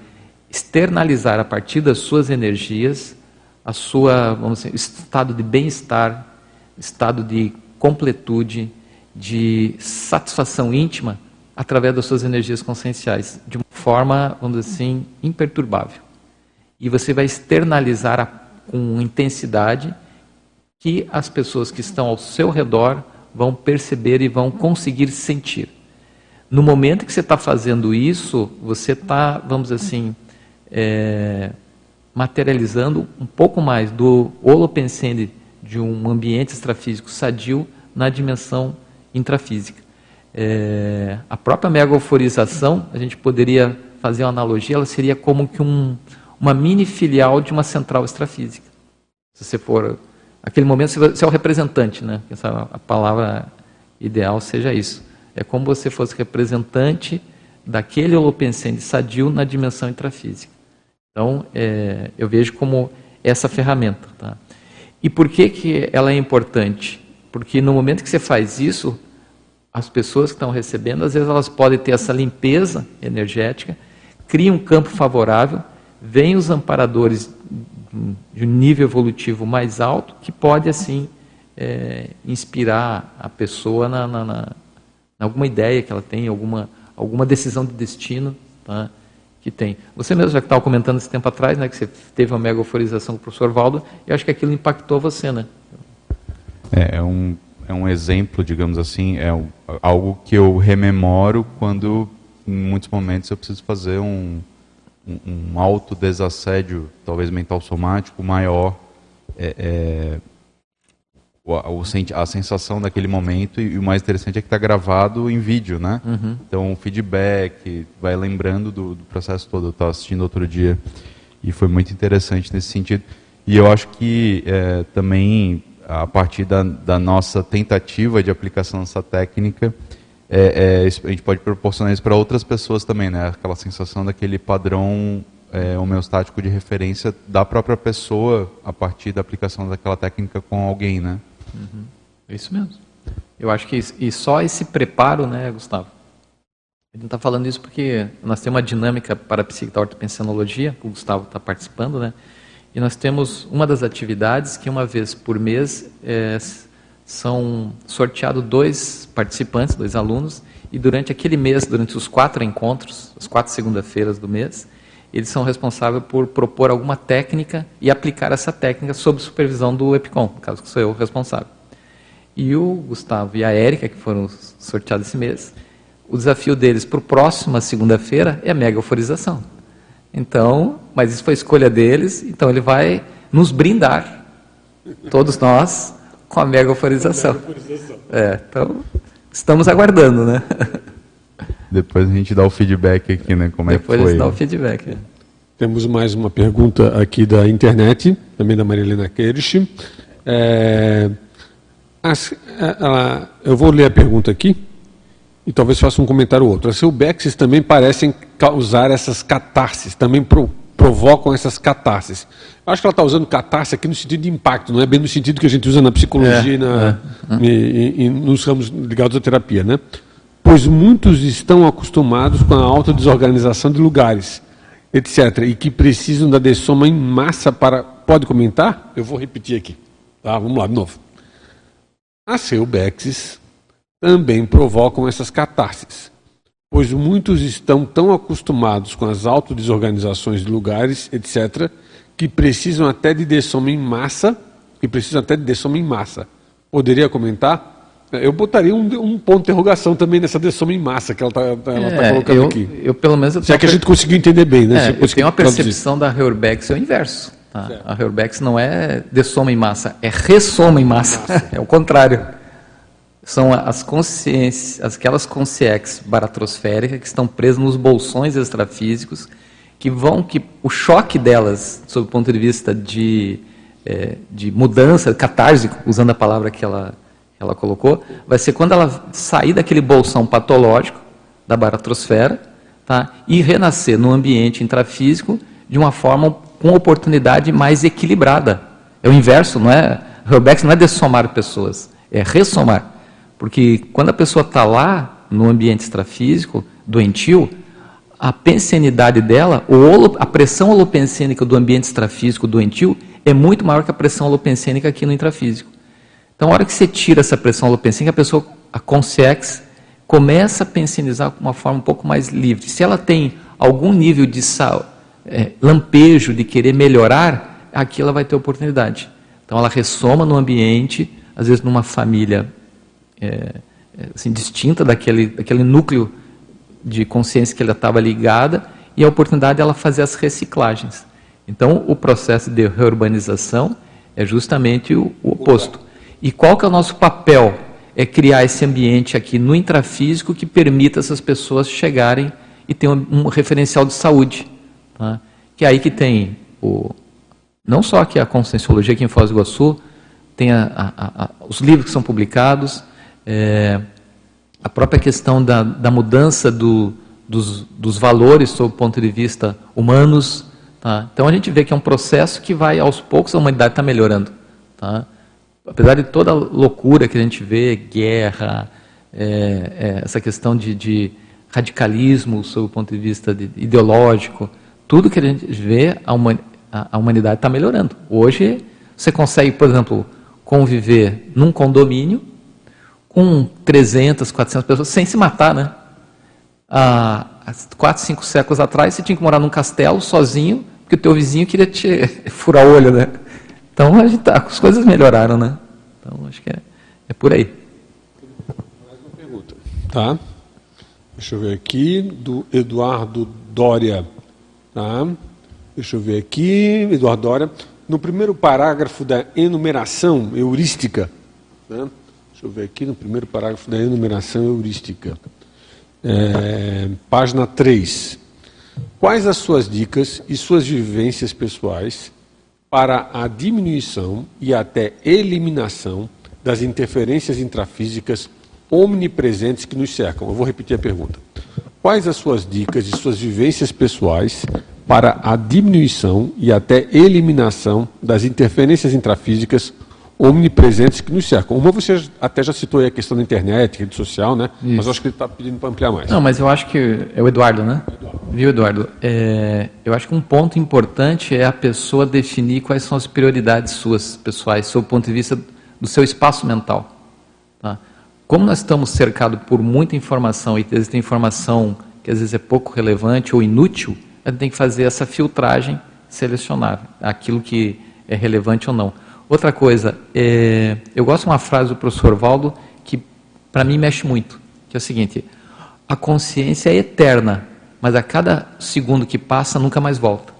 externalizar a partir das suas energias a sua, vamos dizer, estado de bem-estar, estado de completude, de satisfação íntima através das suas energias conscienciais, de uma forma, vamos dizer assim, imperturbável. E você vai externalizar a, com intensidade que as pessoas que estão ao seu redor vão perceber e vão conseguir sentir. No momento que você está fazendo isso, você está, vamos dizer assim, é, materializando um pouco mais do holopensene de um ambiente extrafísico sadio na dimensão intrafísica. É, a própria megaforização, a gente poderia fazer uma analogia, ela seria como que um, uma mini filial de uma central extrafísica. Se você for, aquele momento você é o representante, né? Essa, a palavra ideal seja isso. É como você fosse representante daquele holopensene sadio na dimensão intrafísica. Então, é, eu vejo como essa ferramenta. Tá? E por que, que ela é importante? Porque no momento que você faz isso, as pessoas que estão recebendo, às vezes elas podem ter essa limpeza energética, cria um campo favorável, vem os amparadores de um nível evolutivo mais alto, que pode, assim, é, inspirar a pessoa na, na, na, alguma ideia que ela tem, alguma, alguma decisão de destino tá, que tem. Você mesmo já estava comentando esse tempo atrás, né, que você teve uma mega euforização com o professor Valdo, e acho que aquilo impactou você, né? É, é um é um exemplo, digamos assim, é algo que eu rememoro quando, em muitos momentos, eu preciso fazer um, um, um autodesassédio, talvez mental somático, maior. É, é, a sensação daquele momento e, o mais interessante é que está gravado em vídeo, né? Uhum. Então, o feedback, vai lembrando do, do processo todo. Eu estava assistindo outro dia e foi muito interessante nesse sentido. E eu acho que é, também a partir da, da, nossa tentativa de aplicação dessa técnica, é, é, a gente pode proporcionar isso para outras pessoas também, né? Aquela sensação daquele padrão é, homeostático de referência da própria pessoa a partir da aplicação daquela técnica com alguém, né? Uhum. É isso mesmo. Eu acho que e só esse preparo, né, Gustavo? A gente está falando isso porque nós temos uma dinâmica para a psique da ortopensenologia, o Gustavo está participando, né? E nós temos uma das atividades que uma vez por mês é, são sorteados dois participantes, dois alunos, e durante aquele mês, durante os quatro encontros, as quatro segunda-feiras do mês, eles são responsáveis por propor alguma técnica e aplicar essa técnica sob supervisão do EPICOM, no caso que sou eu o responsável. E o Gustavo e a Érica, que foram sorteados esse mês, o desafio deles para a próxima segunda-feira é a mega euforização. Então, mas isso foi escolha deles, então ele vai nos brindar, todos nós, com a mega euforização. É, então, estamos aguardando, né? Depois a gente dá o feedback aqui, né? Como Depois é que foi. Depois dá o feedback. É. Temos mais uma pergunta aqui da internet, também da Marilena Kirsch. É, as, ela, eu vou ler a pergunta aqui e talvez faça um comentário ou outro. As Silbexes também parecem causar essas catarses, também pro, provocam essas catarses. Eu acho que ela está usando catarse aqui no sentido de impacto, não é bem no sentido que a gente usa na psicologia é, e, na, é, é. E, e, e, nos ramos ligados à terapia, né? Pois muitos estão acostumados com a alta desorganização de lugares, etc., e que precisam da dessoma em massa para. Pode comentar? Eu vou repetir aqui. Tá, vamos lá de novo. As seubexes também provocam essas catarses, pois muitos estão tão acostumados com as autodesorganizações de lugares, etc., que precisam até de dessoma em massa, que precisam até de dessoma em massa. Poderia comentar? Eu botaria um, um, ponto de interrogação também nessa dessoma em massa que ela está tá, tá é, colocando eu, aqui. Eu, pelo menos... Eu Se é que a gente conseguiu entender bem, né? É, eu tenho uma percepção da Reurbex é o inverso. Tá? A Reurbex não é dessoma em massa, é ressoma em massa. massa. é o contrário. São as consciências, aquelas consciências baratrosféricas que estão presas nos bolsões extrafísicos, que vão, que o choque delas, sob o ponto de vista de, é, de mudança, catarse, usando a palavra que ela ela colocou, vai ser quando ela sair daquele bolsão patológico da baratrosfera tá, e renascer no ambiente intrafísico de uma forma com oportunidade mais equilibrada. É o inverso, não é? Urbex não é dessomar pessoas, é ressomar. Porque quando a pessoa está lá, no ambiente extrafísico, doentio, a pensenidade dela, a pressão holopensênica do ambiente extrafísico doentio, é muito maior que a pressão holopensênica aqui no intrafísico. Então, a hora que você tira essa pressão holopensênica, a pessoa, a consciex, começa a pensionizar de uma forma um pouco mais livre. Se ela tem algum nível de sal, é, lampejo de querer melhorar, aqui ela vai ter oportunidade. Então ela ressoma no ambiente, às vezes numa família é, é assim, distinta daquele, daquele núcleo de consciência que ela estava ligada, e a oportunidade de ela fazer as reciclagens. Então o processo de reurbanização é justamente o, o oposto. E qual que é o nosso papel é criar esse ambiente aqui no intrafísico que permita essas pessoas chegarem e ter um, um referencial de saúde. Tá? Que é aí que tem o, não só aqui a Conscienciologia aqui em Foz do Iguaçu, tem a, a, a, os livros que são publicados, é, a própria questão da, da mudança do, dos, dos, valores sob o ponto de vista humanos. Tá? Então a gente vê que é um processo que vai, aos poucos, a humanidade está melhorando. Tá? Apesar de toda a loucura que a gente vê, guerra, é, é, essa questão de, de, radicalismo sob o ponto de vista de, ideológico, tudo que a gente vê, a, a, humanidade está melhorando. Hoje, você consegue, por exemplo, conviver num condomínio com 300, 400 pessoas sem se matar, né? Há quatro, cinco séculos atrás, você tinha que morar num castelo sozinho, porque o teu vizinho queria te furar o olho, né? Então a gente tá, as coisas melhoraram, né? Então acho que é, é por aí. Mais uma pergunta. Tá. Deixa eu ver aqui, do Eduardo Dória. Tá. Deixa eu ver aqui, Eduardo Dória. No primeiro parágrafo da enumeração heurística, né? deixa eu ver aqui, no primeiro parágrafo da enumeração heurística, é, página 3. Quais as suas dicas e suas vivências pessoais para a diminuição e até eliminação das interferências intrafísicas omnipresentes que nos cercam. Eu vou repetir a pergunta. Quais as suas dicas e suas vivências pessoais para a diminuição e até eliminação das interferências intrafísicas omnipresentes que nos cercam. Uma você até já citou aí a questão da internet, rede social, né? Isso. Mas eu acho que ele está pedindo para ampliar mais. Não, mas eu acho que é o Eduardo, né? Eduardo. Viu, Eduardo? É, eu acho que um ponto importante é a pessoa definir quais são as prioridades suas pessoais, sob o ponto de vista do seu espaço mental. Tá? Como nós estamos cercados por muita informação e existe informação que às vezes é pouco relevante ou inútil, a gente tem que fazer essa filtragem, selecionar aquilo que é relevante ou não. Outra coisa, é, eu gosto de uma frase do professor Valdo que para mim mexe muito, que é o seguinte: a consciência é eterna, mas a cada segundo que passa nunca mais volta.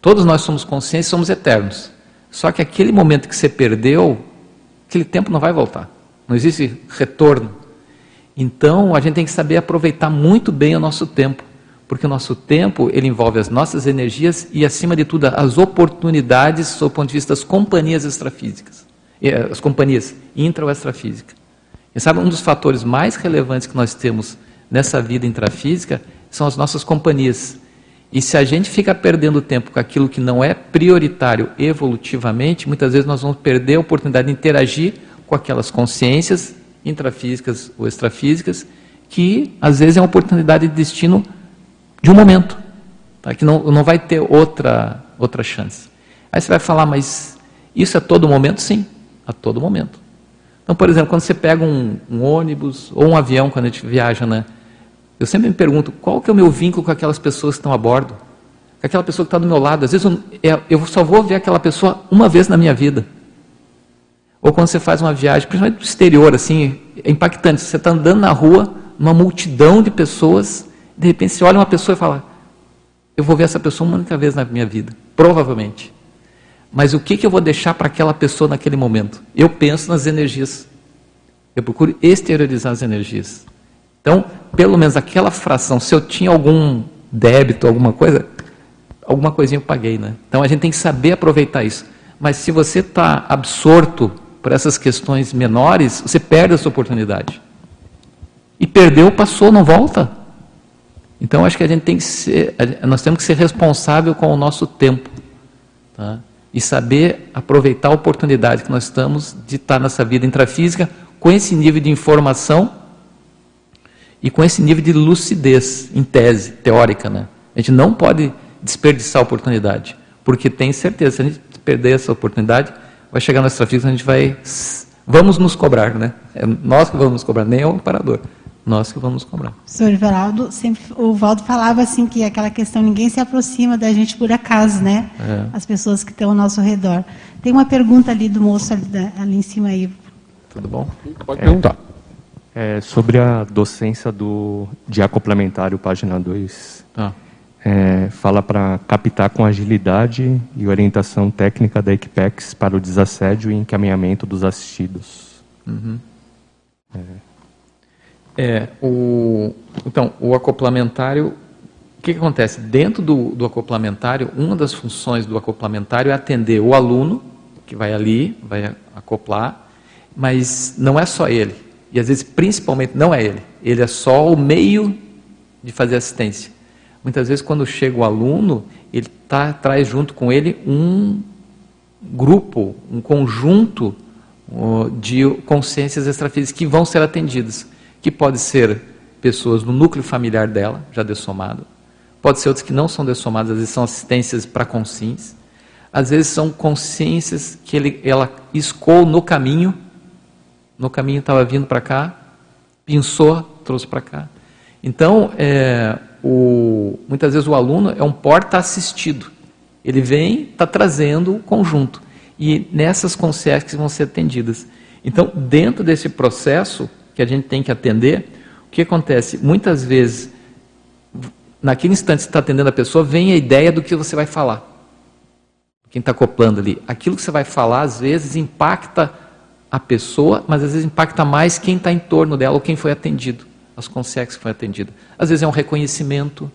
Todos nós somos conscientes, somos eternos. Só que aquele momento que você perdeu, aquele tempo não vai voltar. Não existe retorno. Então, a gente tem que saber aproveitar muito bem o nosso tempo porque o nosso tempo ele envolve as nossas energias e, acima de tudo, as oportunidades sob o ponto de vista das companhias extrafísicas, eh, as companhias intra ou extrafísica. E sabe, um dos fatores mais relevantes que nós temos nessa vida intrafísica são as nossas companhias. E se a gente fica perdendo tempo com aquilo que não é prioritário evolutivamente, muitas vezes nós vamos perder a oportunidade de interagir com aquelas consciências intrafísicas ou extrafísicas, que às vezes é uma oportunidade de destino de um momento, tá? que não, não vai ter outra, outra chance. Aí você vai falar, mas isso é todo momento? Sim, a todo momento. Então, por exemplo, quando você pega um, um ônibus ou um avião, quando a gente viaja, né? Eu sempre me pergunto, qual que é o meu vínculo com aquelas pessoas que estão a bordo? Com aquela pessoa que está do meu lado. Às vezes eu, é, eu só vou ver aquela pessoa uma vez na minha vida. Ou quando você faz uma viagem, principalmente do exterior, assim, é impactante. Você está andando na rua, uma multidão de pessoas, de repente você olha uma pessoa e fala: Eu vou ver essa pessoa uma única vez na minha vida, provavelmente. Mas o que, que eu vou deixar para aquela pessoa naquele momento? Eu penso nas energias. Eu procuro exteriorizar as energias. Então, pelo menos aquela fração, se eu tinha algum débito, alguma coisa, alguma coisinha eu paguei, né? Então a gente tem que saber aproveitar isso. Mas se você está absorto por essas questões menores, você perde essa oportunidade. E perdeu, passou, não volta. Então acho que a gente tem que ser, nós temos que ser responsável com o nosso tempo. Tá? e saber aproveitar a oportunidade que nós estamos de estar nessa vida intrafísica com esse nível de informação e com esse nível de lucidez, em tese, teórica. Né? A gente não pode desperdiçar a oportunidade, porque tem certeza, se a gente perder essa oportunidade, vai chegar no extrafísico, a gente vai. Vamos nos cobrar, né? É nós que vamos nos cobrar, nem o operador. Nós que vamos cobrar. Senhor Everaldo, sempre, o Valdo falava assim que aquela questão, ninguém se aproxima da gente por acaso, né? É. As pessoas que estão ao nosso redor. Tem uma pergunta ali do moço ali, ali em cima aí. Tudo bom? Pode perguntar. É, sobre a docência do, de acoplamentário, página 2. Ah. É, fala para captar com agilidade e orientação técnica da Equipex para o desassédio e encaminhamento dos assistidos. Uhum. É. é. o, então, o acoplamentário, o que, que acontece? Dentro do, do acoplamentário, uma das funções do acoplamentário é atender o aluno, que vai ali, vai acoplar, mas não é só ele e às vezes, principalmente, não é ele. Ele é só o meio de fazer assistência. Muitas vezes, quando chega o aluno, ele tá, traz junto com ele um grupo, um conjunto de consciências extrafísicas que vão ser atendidas. Que pode ser pessoas no núcleo familiar dela, já dessomado. Pode ser outras que não são dessomadas, às vezes são assistências para consciência. Às vezes são consciências que ele, ela escou no caminho no caminho estava vindo para cá, pensou, trouxe para cá. Então, é, o, muitas vezes o aluno é um porta-assistido. Ele vem, está trazendo o conjunto. E nessas consciências vão ser atendidas. Então, dentro desse processo que a gente tem que atender, o que acontece? Muitas vezes, naquele instante que você está atendendo a pessoa, vem a ideia do que você vai falar. Quem está acoplando ali. Aquilo que você vai falar, às vezes, impacta a pessoa, mas às vezes impacta mais quem está em torno dela ou quem foi atendido, as consciências que foi atendida. Às vezes é um reconhecimento,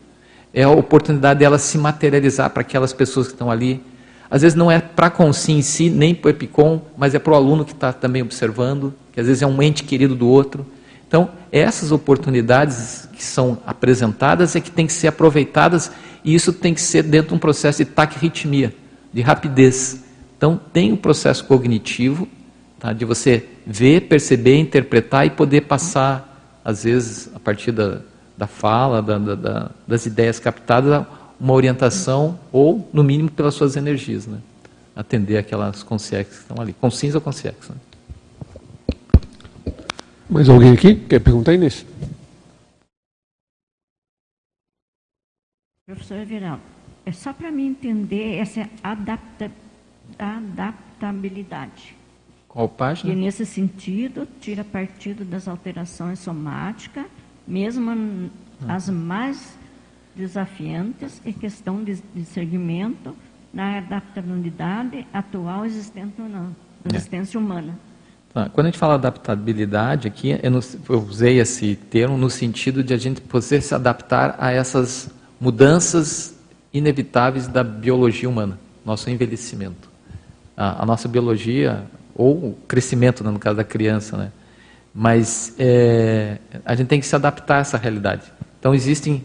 é a oportunidade dela se materializar para aquelas pessoas que estão ali. Às vezes não é para a consciência em si, nem para o EPICOM, mas é para o aluno que está também observando, que às vezes é um ente querido do outro. Então, essas oportunidades que são apresentadas é que tem que ser aproveitadas e isso tem que ser dentro de um processo de taquirritmia, de rapidez. Então, tem o processo cognitivo, tá? de você ver, perceber, interpretar e poder passar, às vezes, a partir da, da fala, da, da, das ideias captadas, uma orientação, ou, no mínimo, pelas suas energias. Né? Atender aquelas consciências que estão ali. Consciência ou consciência. Né? Mais alguém aqui quer perguntar, Inês? Professor Everaldo, é só para mim entender essa adapta, adaptabilidade. Qual página? E nesse sentido, tira partido das alterações somáticas, mesmo ah. as mais desafiantes e questão de, segmento na adaptabilidade atual existente na é. existência é. humana. Tá. Quando a gente fala adaptabilidade aqui, eu, eu, usei esse termo no sentido de a gente poder se adaptar a essas mudanças inevitáveis da biologia humana, nosso envelhecimento. A, a nossa biologia, ou o crescimento, né, no caso da criança, né? Mas é, a gente tem que se adaptar a essa realidade. Então existem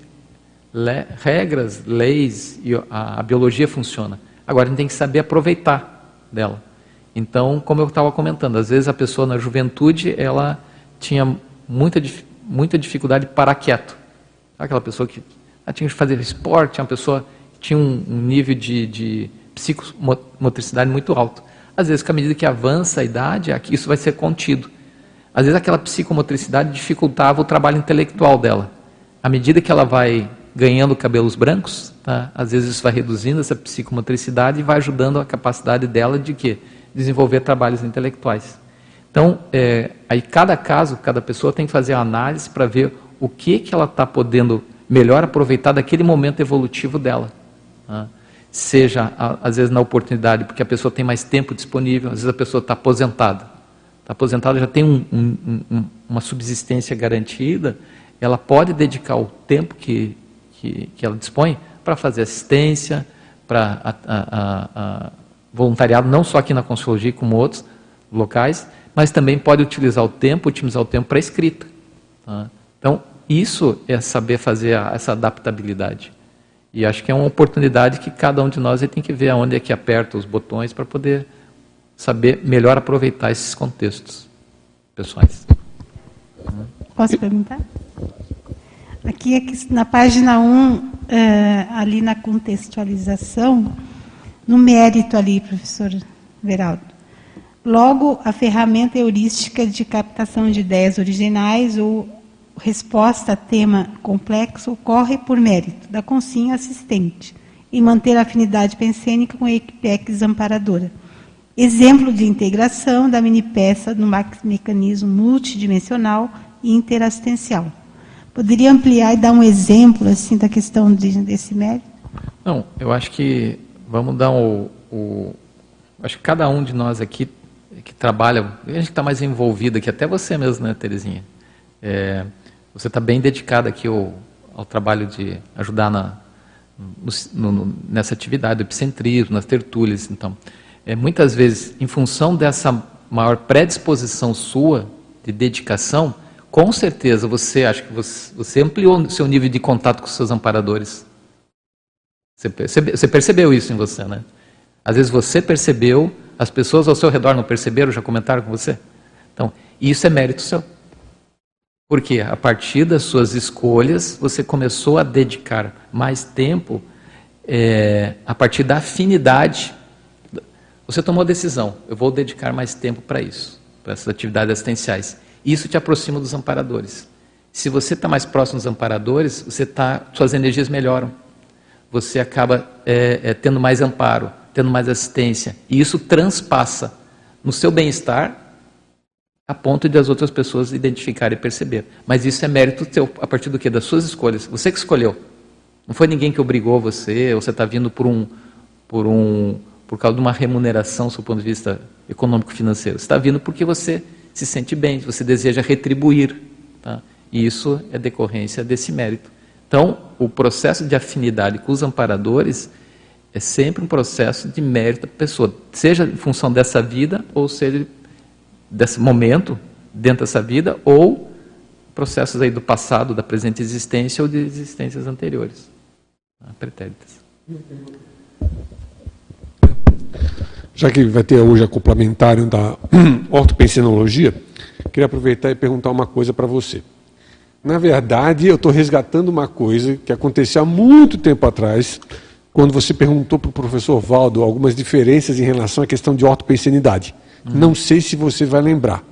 le regras, leis e a, a, biologia funciona. Agora a gente tem que saber aproveitar dela. Então, como eu estava comentando, às vezes a pessoa na juventude ela tinha muita muita dificuldade de parar quieto. Aquela pessoa que tinha que fazer esporte, uma pessoa que tinha um, um nível de, de psicomotricidade muito alto. Às vezes, com a medida que avança a idade, isso vai ser contido. Às vezes, aquela psicomotricidade dificultava o trabalho intelectual dela. À medida que ela vai ganhando cabelos brancos, tá? às vezes isso vai reduzindo essa psicomotricidade e vai ajudando a capacidade dela de quê? Desenvolver trabalhos intelectuais. Então, é, aí cada caso, cada pessoa tem que fazer a análise para ver o que, que ela está podendo melhor aproveitar daquele momento evolutivo dela. Tá? seja às vezes na oportunidade, porque a pessoa tem mais tempo disponível, às vezes a pessoa está aposentada. Está aposentada, já tem um, um, um, uma subsistência garantida, ela pode dedicar o tempo que, que, que ela dispõe para fazer assistência, para voluntariado, não só aqui na Consciologia, como outros locais, mas também pode utilizar o tempo, otimizar o tempo para escrita. Tá? Então, isso é saber fazer a, essa adaptabilidade. E acho que é uma oportunidade que cada um de nós tem que ver aonde é que aperta os botões para poder saber melhor aproveitar esses contextos pessoais. Posso perguntar? Aqui, na página 1, é, ali na contextualização, no mérito ali, professor Veraldo. Logo, a ferramenta heurística de captação de ideias originais ou resposta a tema complexo ocorre por mérito da consinha assistente em manter a afinidade pensênica com a equipex amparadora. Exemplo de integração da mini-peça no mecanismo multidimensional e interassistencial. Poderia ampliar e dar um exemplo assim da questão de, desse mérito? Não, eu acho que vamos dar o, o acho que cada um de nós aqui que trabalha, a gente está mais envolvido aqui, até você mesmo, né, Terezinha? É, você está bem dedicado aqui ao, ao, trabalho de ajudar na, no, no, nessa atividade do epicentrismo, nas tertúlias. Então, é, muitas vezes, em função dessa maior predisposição sua de dedicação, com certeza você acha que você, você ampliou seu nível de contato com seus amparadores. Você, percebe, você percebeu isso em você, né? Às vezes você percebeu, as pessoas ao seu redor não perceberam, já comentaram com você? Então, isso é mérito seu. Porque a partir das suas escolhas, você começou a dedicar mais tempo é, a partir da afinidade. Você tomou a decisão, eu vou dedicar mais tempo para isso, para essas atividades assistenciais. Isso te aproxima dos amparadores. Se você está mais próximo dos amparadores, você tá, suas energias melhoram. Você acaba é, é, tendo mais amparo, tendo mais assistência. E isso transpassa no seu bem-estar a ponto de as outras pessoas identificarem e perceber. Mas isso é mérito teu, a partir do que? Das suas escolhas. Você que escolheu. Não foi ninguém que obrigou você, ou você está vindo por um, por um, por causa de uma remuneração, do ponto de vista econômico-financeiro. Você está vindo porque você se sente bem, você deseja retribuir. Tá? E isso é decorrência desse mérito. Então, o processo de afinidade com os amparadores é sempre um processo de mérito da pessoa, seja em função dessa vida, ou seja, desse momento dentro dessa vida, ou processos aí do passado, da presente existência ou de existências anteriores, tá? pretéritas. Já que vai ter hoje a complementário da ortopensinologia, queria aproveitar e perguntar uma coisa para você. Na verdade, eu estou resgatando uma coisa que aconteceu há muito tempo atrás, quando você perguntou para o professor Valdo algumas diferenças em relação à questão de ortopensenidade. Uhum. Não sei se você vai lembrar.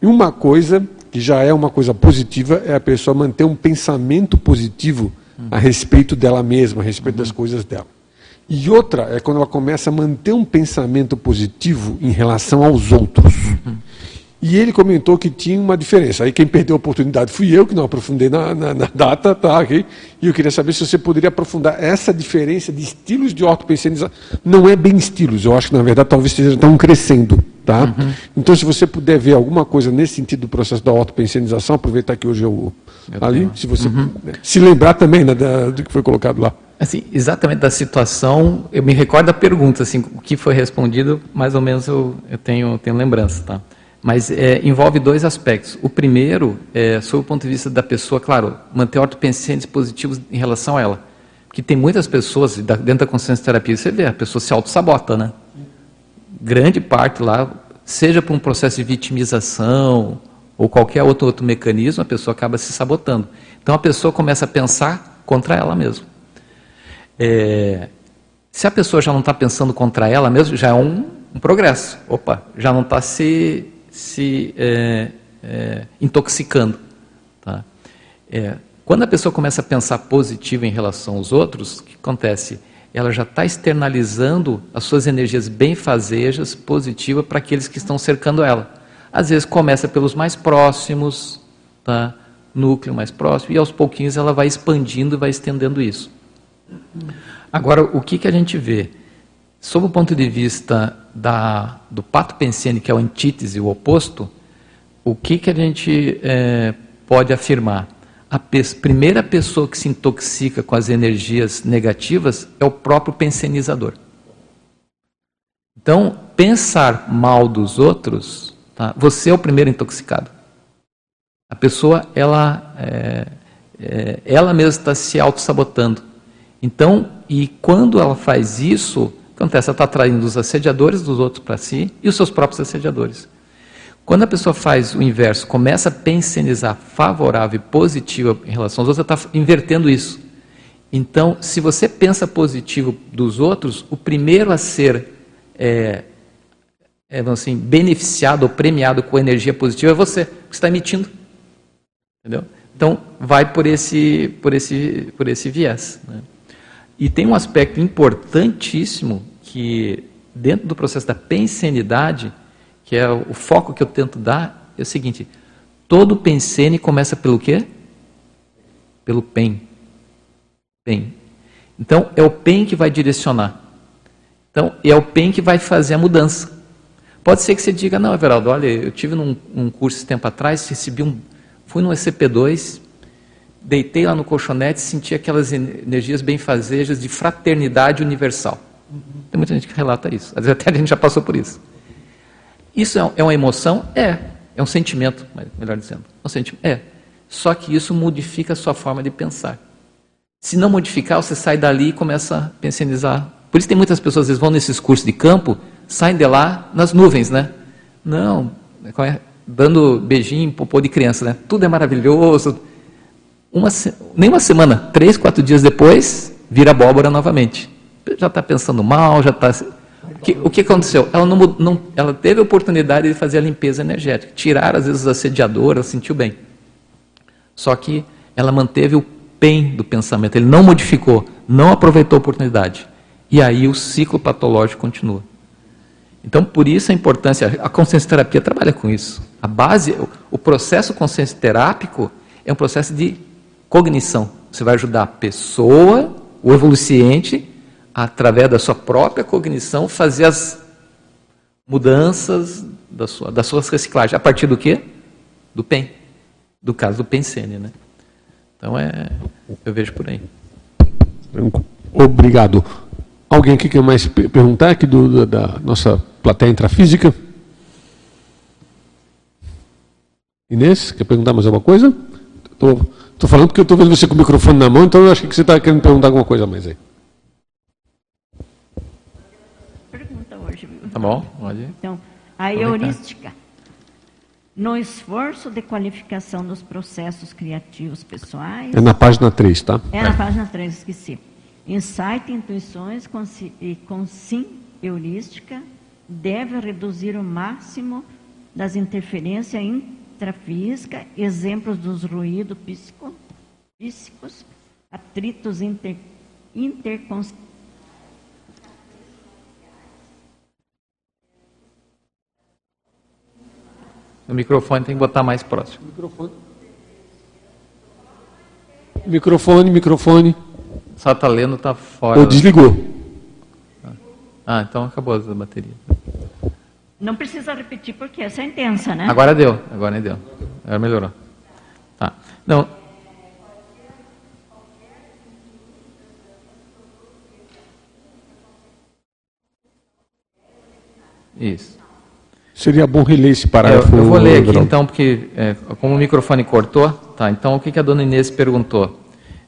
E uma coisa que já é uma coisa positiva é a pessoa manter um pensamento positivo uhum. a respeito dela mesma, a respeito uhum. das coisas dela. E outra é quando ela começa a manter um pensamento positivo em relação aos outros. E ele comentou que tinha uma diferença. Aí quem perdeu a oportunidade fui eu, que não aprofundei na, na, na data, tá, okay? E eu queria saber se você poderia aprofundar essa diferença de estilos de ortopensenização. Não é bem estilos, eu acho que na verdade talvez estão crescendo. Tá? Uhum. Então, se você puder ver alguma coisa nesse sentido do processo da ortopensenização, aproveitar que hoje eu, eu ali, tenho. se você uhum. se lembrar também né, da, do que foi colocado lá. Assim, exatamente da situação, eu me recordo da pergunta, assim, o que foi respondido, mais ou menos eu, eu tenho, tenho lembrança, tá? Mas é, envolve dois aspectos. O primeiro, é, sob o ponto de vista da pessoa, claro, manter ortopensentes positivos em relação a ela. Porque tem muitas pessoas, dentro da consciência terapia, você vê, a pessoa se auto-sabota, né? Grande parte lá, seja por um processo de vitimização ou qualquer outro, outro mecanismo, a pessoa acaba se sabotando. Então a pessoa começa a pensar contra ela mesma. É, se a pessoa já não está pensando contra ela mesmo, já é um, um progresso. Opa, já não está se, se é, é, intoxicando. Tá? É, quando a pessoa começa a pensar positivo em relação aos outros, o que acontece? Ela já está externalizando as suas energias benfazejas, positivas, para aqueles que estão cercando ela. Às vezes começa pelos mais próximos, tá? núcleo mais próximo, e aos pouquinhos ela vai expandindo e vai estendendo isso. Agora, o que, que a gente vê? Sob o ponto de vista da, do pato pensene, que é o antítese, o oposto, o que, que a gente é, pode afirmar? A pe primeira pessoa que se intoxica com as energias negativas é o próprio pensenizador. Então, pensar mal dos outros, tá? você é o primeiro intoxicado. A pessoa, ela, é, é, ela mesma está se auto-sabotando. Então, e quando ela faz isso, acontece, ela está atraindo os assediadores dos outros para si e os seus próprios assediadores. Quando a pessoa faz o inverso, começa a pensionizar favorável e positiva em relação aos outros, ela está invertendo isso. Então, se você pensa positivo dos outros, o primeiro a ser é, é, assim, beneficiado ou premiado com energia positiva é você, que está emitindo. Entendeu? Então, vai por esse, por esse, por esse viés. Né? E tem um aspecto importantíssimo que, dentro do processo da pensenidade, que é o foco que eu tento dar, é o seguinte: todo pensene começa pelo quê? Pelo PEN. PEN. Então, é o PEN que vai direcionar. Então, é o PEN que vai fazer a mudança. Pode ser que você diga, não, Everaldo, olha, eu tive num um curso esse tempo atrás, recebi um, fui no ECP2, deitei lá no colchonete, senti aquelas energias benfazejas de fraternidade universal. Tem muita gente que relata isso. Às vezes até a gente já passou por isso. Isso é, é uma emoção? É. É um sentimento, melhor dizendo. É um sentimento? É. Só que isso modifica a sua forma de pensar. Se não modificar, você sai dali e começa a pensionizar. Por isso tem muitas pessoas, às vezes, vão nesses cursos de campo, saem de lá nas nuvens, né? Não, é? dando beijinho, popô de criança, né? Tudo é maravilhoso. Uma, nem uma semana, três, quatro dias depois, vira abóbora novamente. Já está pensando mal, já está que, o que aconteceu? Ela, não, não, ela teve a oportunidade de fazer a limpeza energética, tirar às vezes os assediadores, ela sentiu bem. Só que ela manteve o PEN do pensamento, ele não modificou, não aproveitou a oportunidade. E aí o ciclo patológico continua. Então, por isso a importância, a consciência terapia trabalha com isso. A base, o processo consciência terápico é um processo de cognição. Você vai ajudar a pessoa, o evoluciente, através da sua própria cognição, fazer as mudanças da sua, das suas reciclagens. A partir do quê? Do PEN. Do caso do Pensene, né? Então, é, eu vejo por aí. Obrigado. Alguém aqui quer mais perguntar aqui do, da nossa plateia intrafísica? Inês, quer perguntar mais alguma coisa? Estou falando porque eu estou vendo você com o microfone na mão, então eu acho que você está querendo perguntar alguma coisa mais aí. Tá bom, pode. Então, a heurística. No esforço de qualificação dos processos criativos pessoais. É na página 3, tá? É na página 3, esqueci. Insight, intuições com, e com sim heurística deve reduzir o máximo das interferências intrafísicas, exemplos dos ruídos psíquicos, atritos inter, interconscientes O microfone tem que botar mais próximo. Microfone. Microfone, microfone. Só está lendo, está fora. Ou desligou. Ah, então acabou a bateria. Não precisa repetir porque é intensa, né? Agora deu, agora deu. Agora melhorou. Tá. Não. Isso. Seria bom reler esse parágrafo. Eu, eu vou ler aqui então, porque é, como o microfone cortou, tá? Então o que, que a dona Inês perguntou?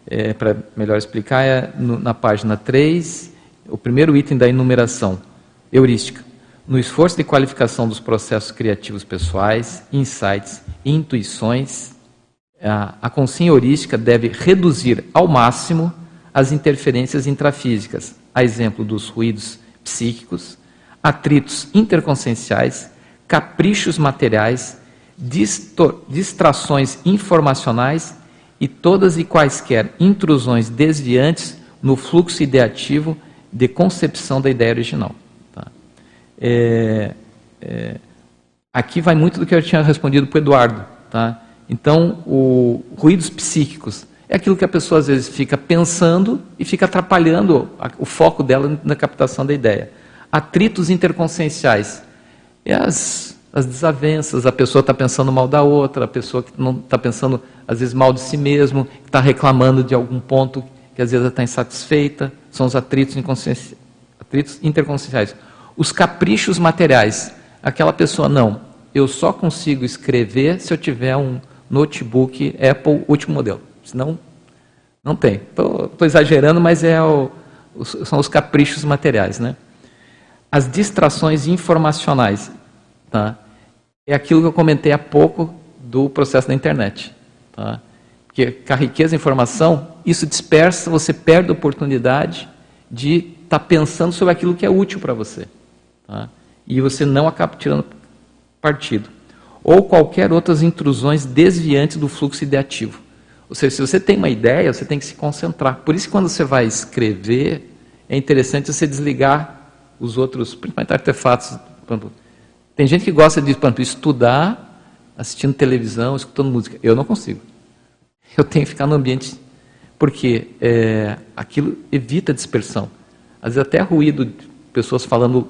É, Para melhor explicar, é no, na página 3, o primeiro item da enumeração, heurística. No esforço de qualificação dos processos criativos pessoais, insights e intuições, a, consciência heurística deve reduzir ao máximo as interferências intrafísicas, a exemplo dos ruídos psíquicos, atritos interconscienciais caprichos materiais, distrações informacionais e todas e quaisquer intrusões desviantes no fluxo ideativo de concepção da ideia original. É, é, aqui vai muito do que eu tinha respondido para o Eduardo. Tá? Então, o, ruídos psíquicos é aquilo que a pessoa às vezes fica pensando e fica atrapalhando o foco dela na captação da ideia. Atritos interconscienciais é as, as desavenças, a pessoa está pensando mal da outra, a pessoa que não está pensando, às vezes, mal de si mesmo, está reclamando de algum ponto que às vezes está insatisfeita, são os atritos, atritos interconscienciais. Os caprichos materiais, aquela pessoa, não, eu só consigo escrever se eu tiver um notebook Apple último modelo, senão Não tem. Estou exagerando, mas é o, são os caprichos materiais. Né? As distrações informacionais. Tá? É aquilo que eu comentei há pouco do processo da internet. Tá? Porque com a riqueza de informação, isso dispersa, você perde a oportunidade de estar tá pensando sobre aquilo que é útil para você. Tá? E você não acaba tirando partido. Ou qualquer outras intrusões desviantes do fluxo ideativo. Ou seja, se você tem uma ideia, você tem que se concentrar. Por isso, quando você vai escrever, é interessante você desligar os outros, principalmente artefatos. Tem gente que gosta de, por exemplo, estudar assistindo televisão, escutando música. Eu não consigo. Eu tenho que ficar no ambiente, porque é, aquilo evita dispersão. Às vezes até ruído pessoas falando,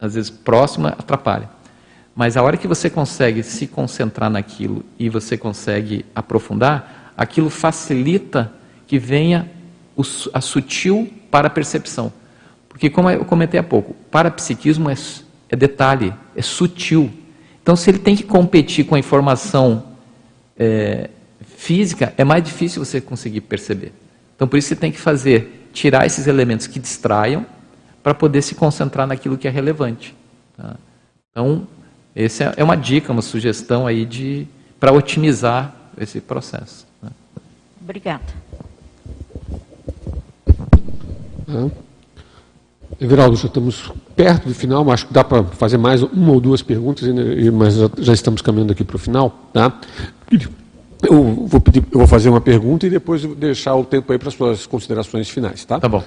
às vezes próxima, atrapalha. Mas a hora que você consegue se concentrar naquilo e você consegue aprofundar, aquilo facilita que venha a sutil para a percepção. Porque, como eu comentei há pouco, parapsiquismo é, é detalhe, é sutil. Então, se ele tem que competir com a informação é, física, é mais difícil você conseguir perceber. Então, por isso você tem que fazer, tirar esses elementos que distraiam, para poder se concentrar naquilo que é relevante. Tá? Então, essa é uma dica, uma sugestão aí de para otimizar esse processo. Né? Obrigada. É. Everaldo, já estamos perto do final, mas acho que dá para fazer mais uma ou duas perguntas, mas já estamos caminhando aqui para o final. Tá? Eu vou, pedir, eu vou fazer uma pergunta e depois deixar o tempo aí para as suas considerações finais. Tá, tá bom.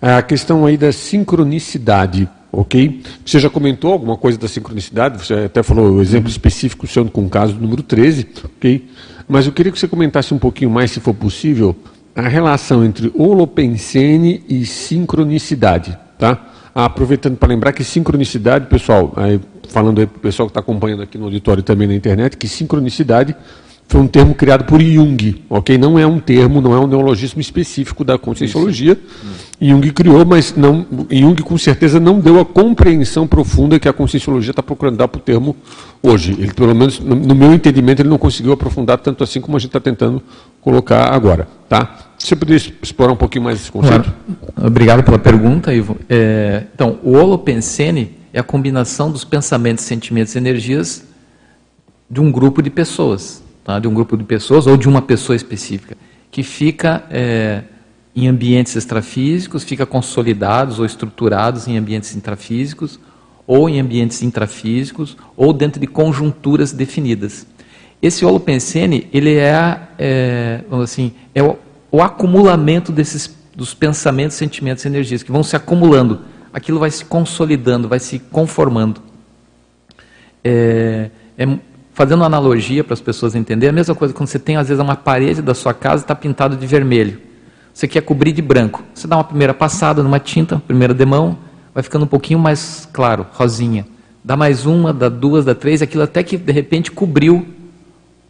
A questão aí da sincronicidade, ok? Você já comentou alguma coisa da sincronicidade, você até falou o exemplo específico seu com o caso número 13, ok? Mas eu queria que você comentasse um pouquinho mais, se for possível, a relação entre holopensene e sincronicidade. Tá? Ah, aproveitando para lembrar que sincronicidade, pessoal, aí, falando aí para o pessoal que está acompanhando aqui no auditório e também na internet, que sincronicidade foi um termo criado por Jung, ok? Não é um termo, não é um neologismo específico da conscienciologia. Jung criou, mas não, Jung com certeza não deu a compreensão profunda que a conscienciologia está procurando dar para o termo hoje. Ele, pelo menos, no, no meu entendimento, ele não conseguiu aprofundar tanto assim como a gente está tentando colocar agora, tá? Você poderia explorar um pouquinho mais esse conceito? Claro. Obrigado pela pergunta, Ivo. É, então, o holopensene é a combinação dos pensamentos, sentimentos e energias de um grupo de pessoas, tá? de um grupo de pessoas ou de uma pessoa específica, que fica é, em ambientes extrafísicos, fica consolidados ou estruturados em ambientes intrafísicos, ou em ambientes intrafísicos, ou dentro de conjunturas definidas. Esse holopensene, ele é, é assim, é o o acumulamento desses dos pensamentos, sentimentos e energias que vão se acumulando. Aquilo vai se consolidando, vai se conformando. É, é, fazendo uma analogia para as pessoas entenderem, a mesma coisa quando você tem, às vezes, uma parede da sua casa está pintada de vermelho. Você quer cobrir de branco. Você dá uma primeira passada numa tinta, primeira demão, vai ficando um pouquinho mais claro, rosinha. Dá mais uma, dá duas, dá três, aquilo até que de repente cobriu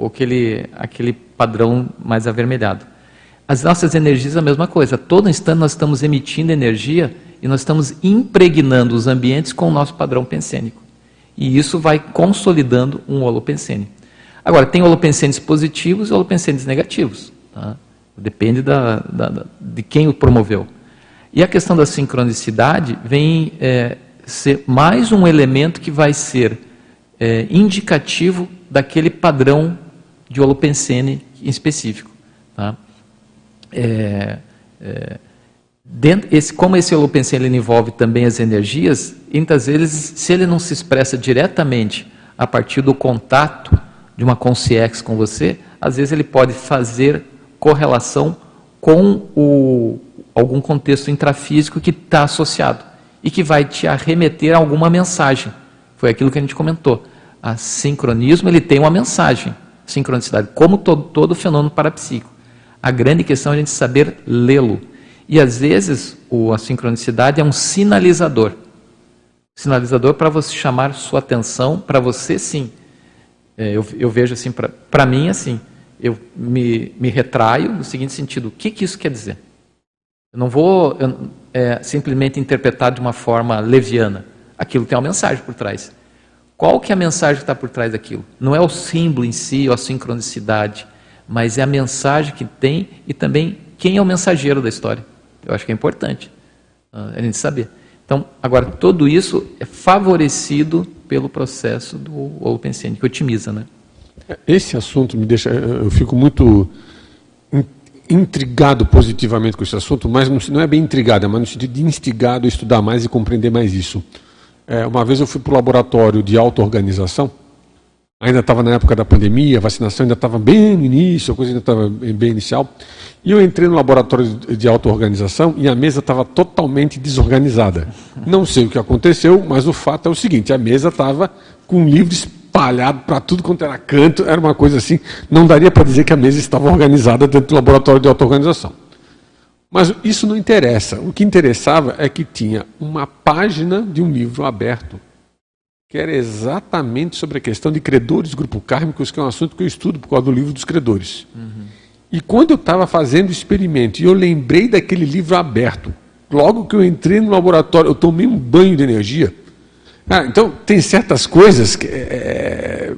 aquele, aquele padrão mais avermelhado. As nossas energias é a mesma coisa. Todo instante nós estamos emitindo energia e nós estamos impregnando os ambientes com o nosso padrão pensênico. E isso vai consolidando um holopensene. Agora, tem holopensenes positivos e holopensenes negativos. Tá? Depende da, da, de quem o promoveu. E a questão da sincronicidade vem é, ser mais um elemento que vai ser é, indicativo daquele padrão de holopensene em específico. Tá? é, é, dentro, esse, como esse holopensene ele envolve também as energias, muitas vezes, se ele não se expressa diretamente a partir do contato de uma consciência com você, às vezes ele pode fazer correlação com o, algum contexto intrafísico que está associado e que vai te arremeter a alguma mensagem. Foi aquilo que a gente comentou. A sincronismo ele tem uma mensagem, sincronicidade, como todo, todo fenômeno parapsíquico. A grande questão é a gente saber lê-lo. E às vezes o, a sincronicidade é um sinalizador. Sinalizador para você chamar sua atenção, para você sim. É, eu, eu, vejo assim, para mim assim, eu me, me retraio no seguinte sentido: o que, que isso quer dizer? Eu não vou eu, é, simplesmente interpretar de uma forma leviana. Aquilo tem uma mensagem por trás. Qual que é a mensagem que está por trás daquilo? Não é o símbolo em si, ou a sincronicidade mas é a mensagem que tem e também quem é o mensageiro da história. Eu acho que é importante uh, a gente saber. Então, agora, tudo isso é favorecido pelo processo do OpenCN, que otimiza, né? Esse assunto me deixa, eu fico muito intrigado positivamente com esse assunto, mas não é bem intrigado, é mais no sentido de instigado a estudar mais e compreender mais isso. É, uma vez eu fui para o laboratório de auto-organização, ainda estava na época da pandemia, a vacinação ainda estava bem no início, a coisa ainda estava bem inicial, e eu entrei no laboratório de auto-organização e a mesa estava totalmente desorganizada. Não sei o que aconteceu, mas o fato é o seguinte, a mesa estava com livros espalhado para tudo quanto era canto, era uma coisa assim, não daria para dizer que a mesa estava organizada dentro do laboratório de auto-organização. Mas isso não interessa. O que interessava é que tinha uma página de um livro aberto, que era exatamente sobre a questão de credores grupo kármicos, que é um assunto que eu estudo por causa do livro dos credores. Uhum. E quando eu estava fazendo o experimento e eu lembrei daquele livro aberto, logo que eu entrei no laboratório, eu tomei um banho de energia, ah, então, tem certas coisas que. É,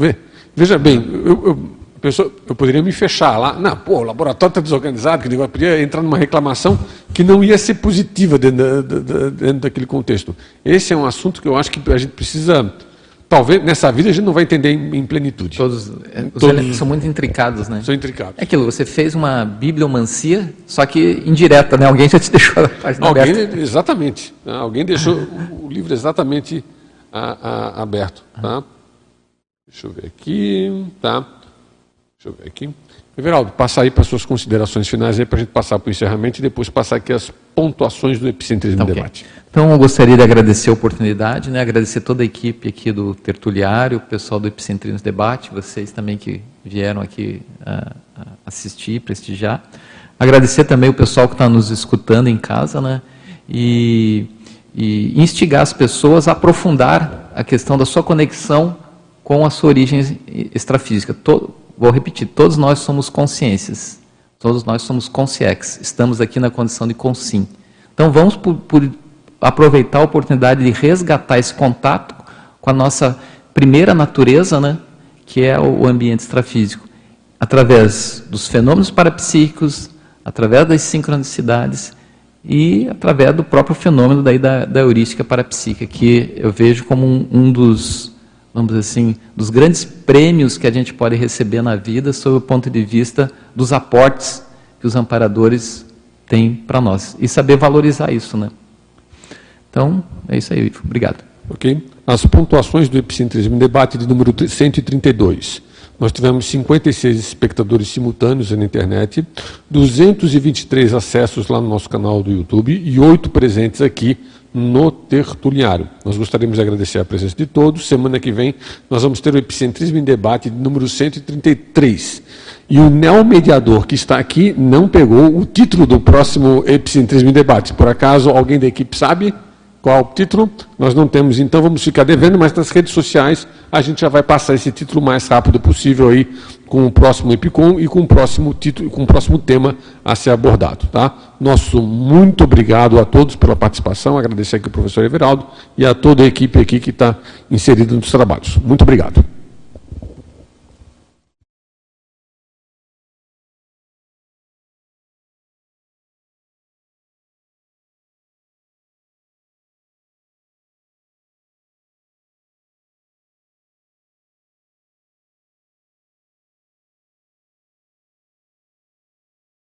é veja bem, eu, eu, pessoa, eu poderia me fechar lá. Não, pô, o laboratório está desorganizado, que eu poderia entrar numa reclamação que não ia ser positiva dentro, da, dentro daquele contexto. Esse é um assunto que eu acho que a gente precisa talvez nessa vida a gente não vai entender em, em plenitude. Todos, é, Todos são muito intricados, né? São intricados. É aquilo, você fez uma bibliomancia, só que indireta, né? Alguém já te deixou a página Alguém, aberta. Exatamente. Alguém deixou o livro exatamente a, a, aberto, tá? Deixa eu ver aqui, tá? Deixa eu ver aqui. Everaldo, passa aí para suas considerações finais aí para a gente passar para o encerramento e depois passar aqui as pontuações do Epicentrismo então, Debate. Okay. Então, eu gostaria de agradecer a oportunidade, né, agradecer toda a equipe aqui do Tertuliário, o pessoal do Epicentrismo Debate, vocês também que vieram aqui uh, assistir, prestigiar. Agradecer também o pessoal que está nos escutando em casa, né, e, e instigar as pessoas a aprofundar a questão da sua conexão com a sua origem extrafísica. Todo, vou repetir, todos nós somos consciências, todos nós somos consciex, estamos aqui na condição de consim. Então vamos por, por aproveitar a oportunidade de resgatar esse contato com a nossa primeira natureza, né, que é o ambiente extrafísico, através dos fenômenos parapsíquicos, através das sincronicidades e através do próprio fenômeno daí da, da heurística parapsíquica, que eu vejo como um, um dos, vamos dizer assim, dos grandes prêmios que a gente pode receber na vida sob o ponto de vista dos aportes que os amparadores têm para nós. E saber valorizar isso, né? Então, é isso aí, obrigado. Ok. As pontuações do Epicentrismo Debate de número 132. Nós tivemos 56 espectadores simultâneos na internet, 223 acessos lá no nosso canal do YouTube e 8 presentes aqui no Tertuliário. Nós gostaríamos de agradecer a presença de todos. Semana que vem nós vamos ter o Epicentrismo em Debate de número 133. E o neomediador que está aqui não pegou o título do próximo Epicentrismo em Debate. Por acaso alguém da equipe sabe? Qual o título? Nós não temos, então vamos ficar devendo, mas nas redes sociais a gente já vai passar esse título o mais rápido possível aí com o próximo Epicom e com o próximo título, com o próximo tema a ser abordado, tá? Nosso muito obrigado a todos pela participação, agradecer aqui ao professor Everaldo e a toda a equipe aqui que está inserida nos trabalhos. Muito obrigado.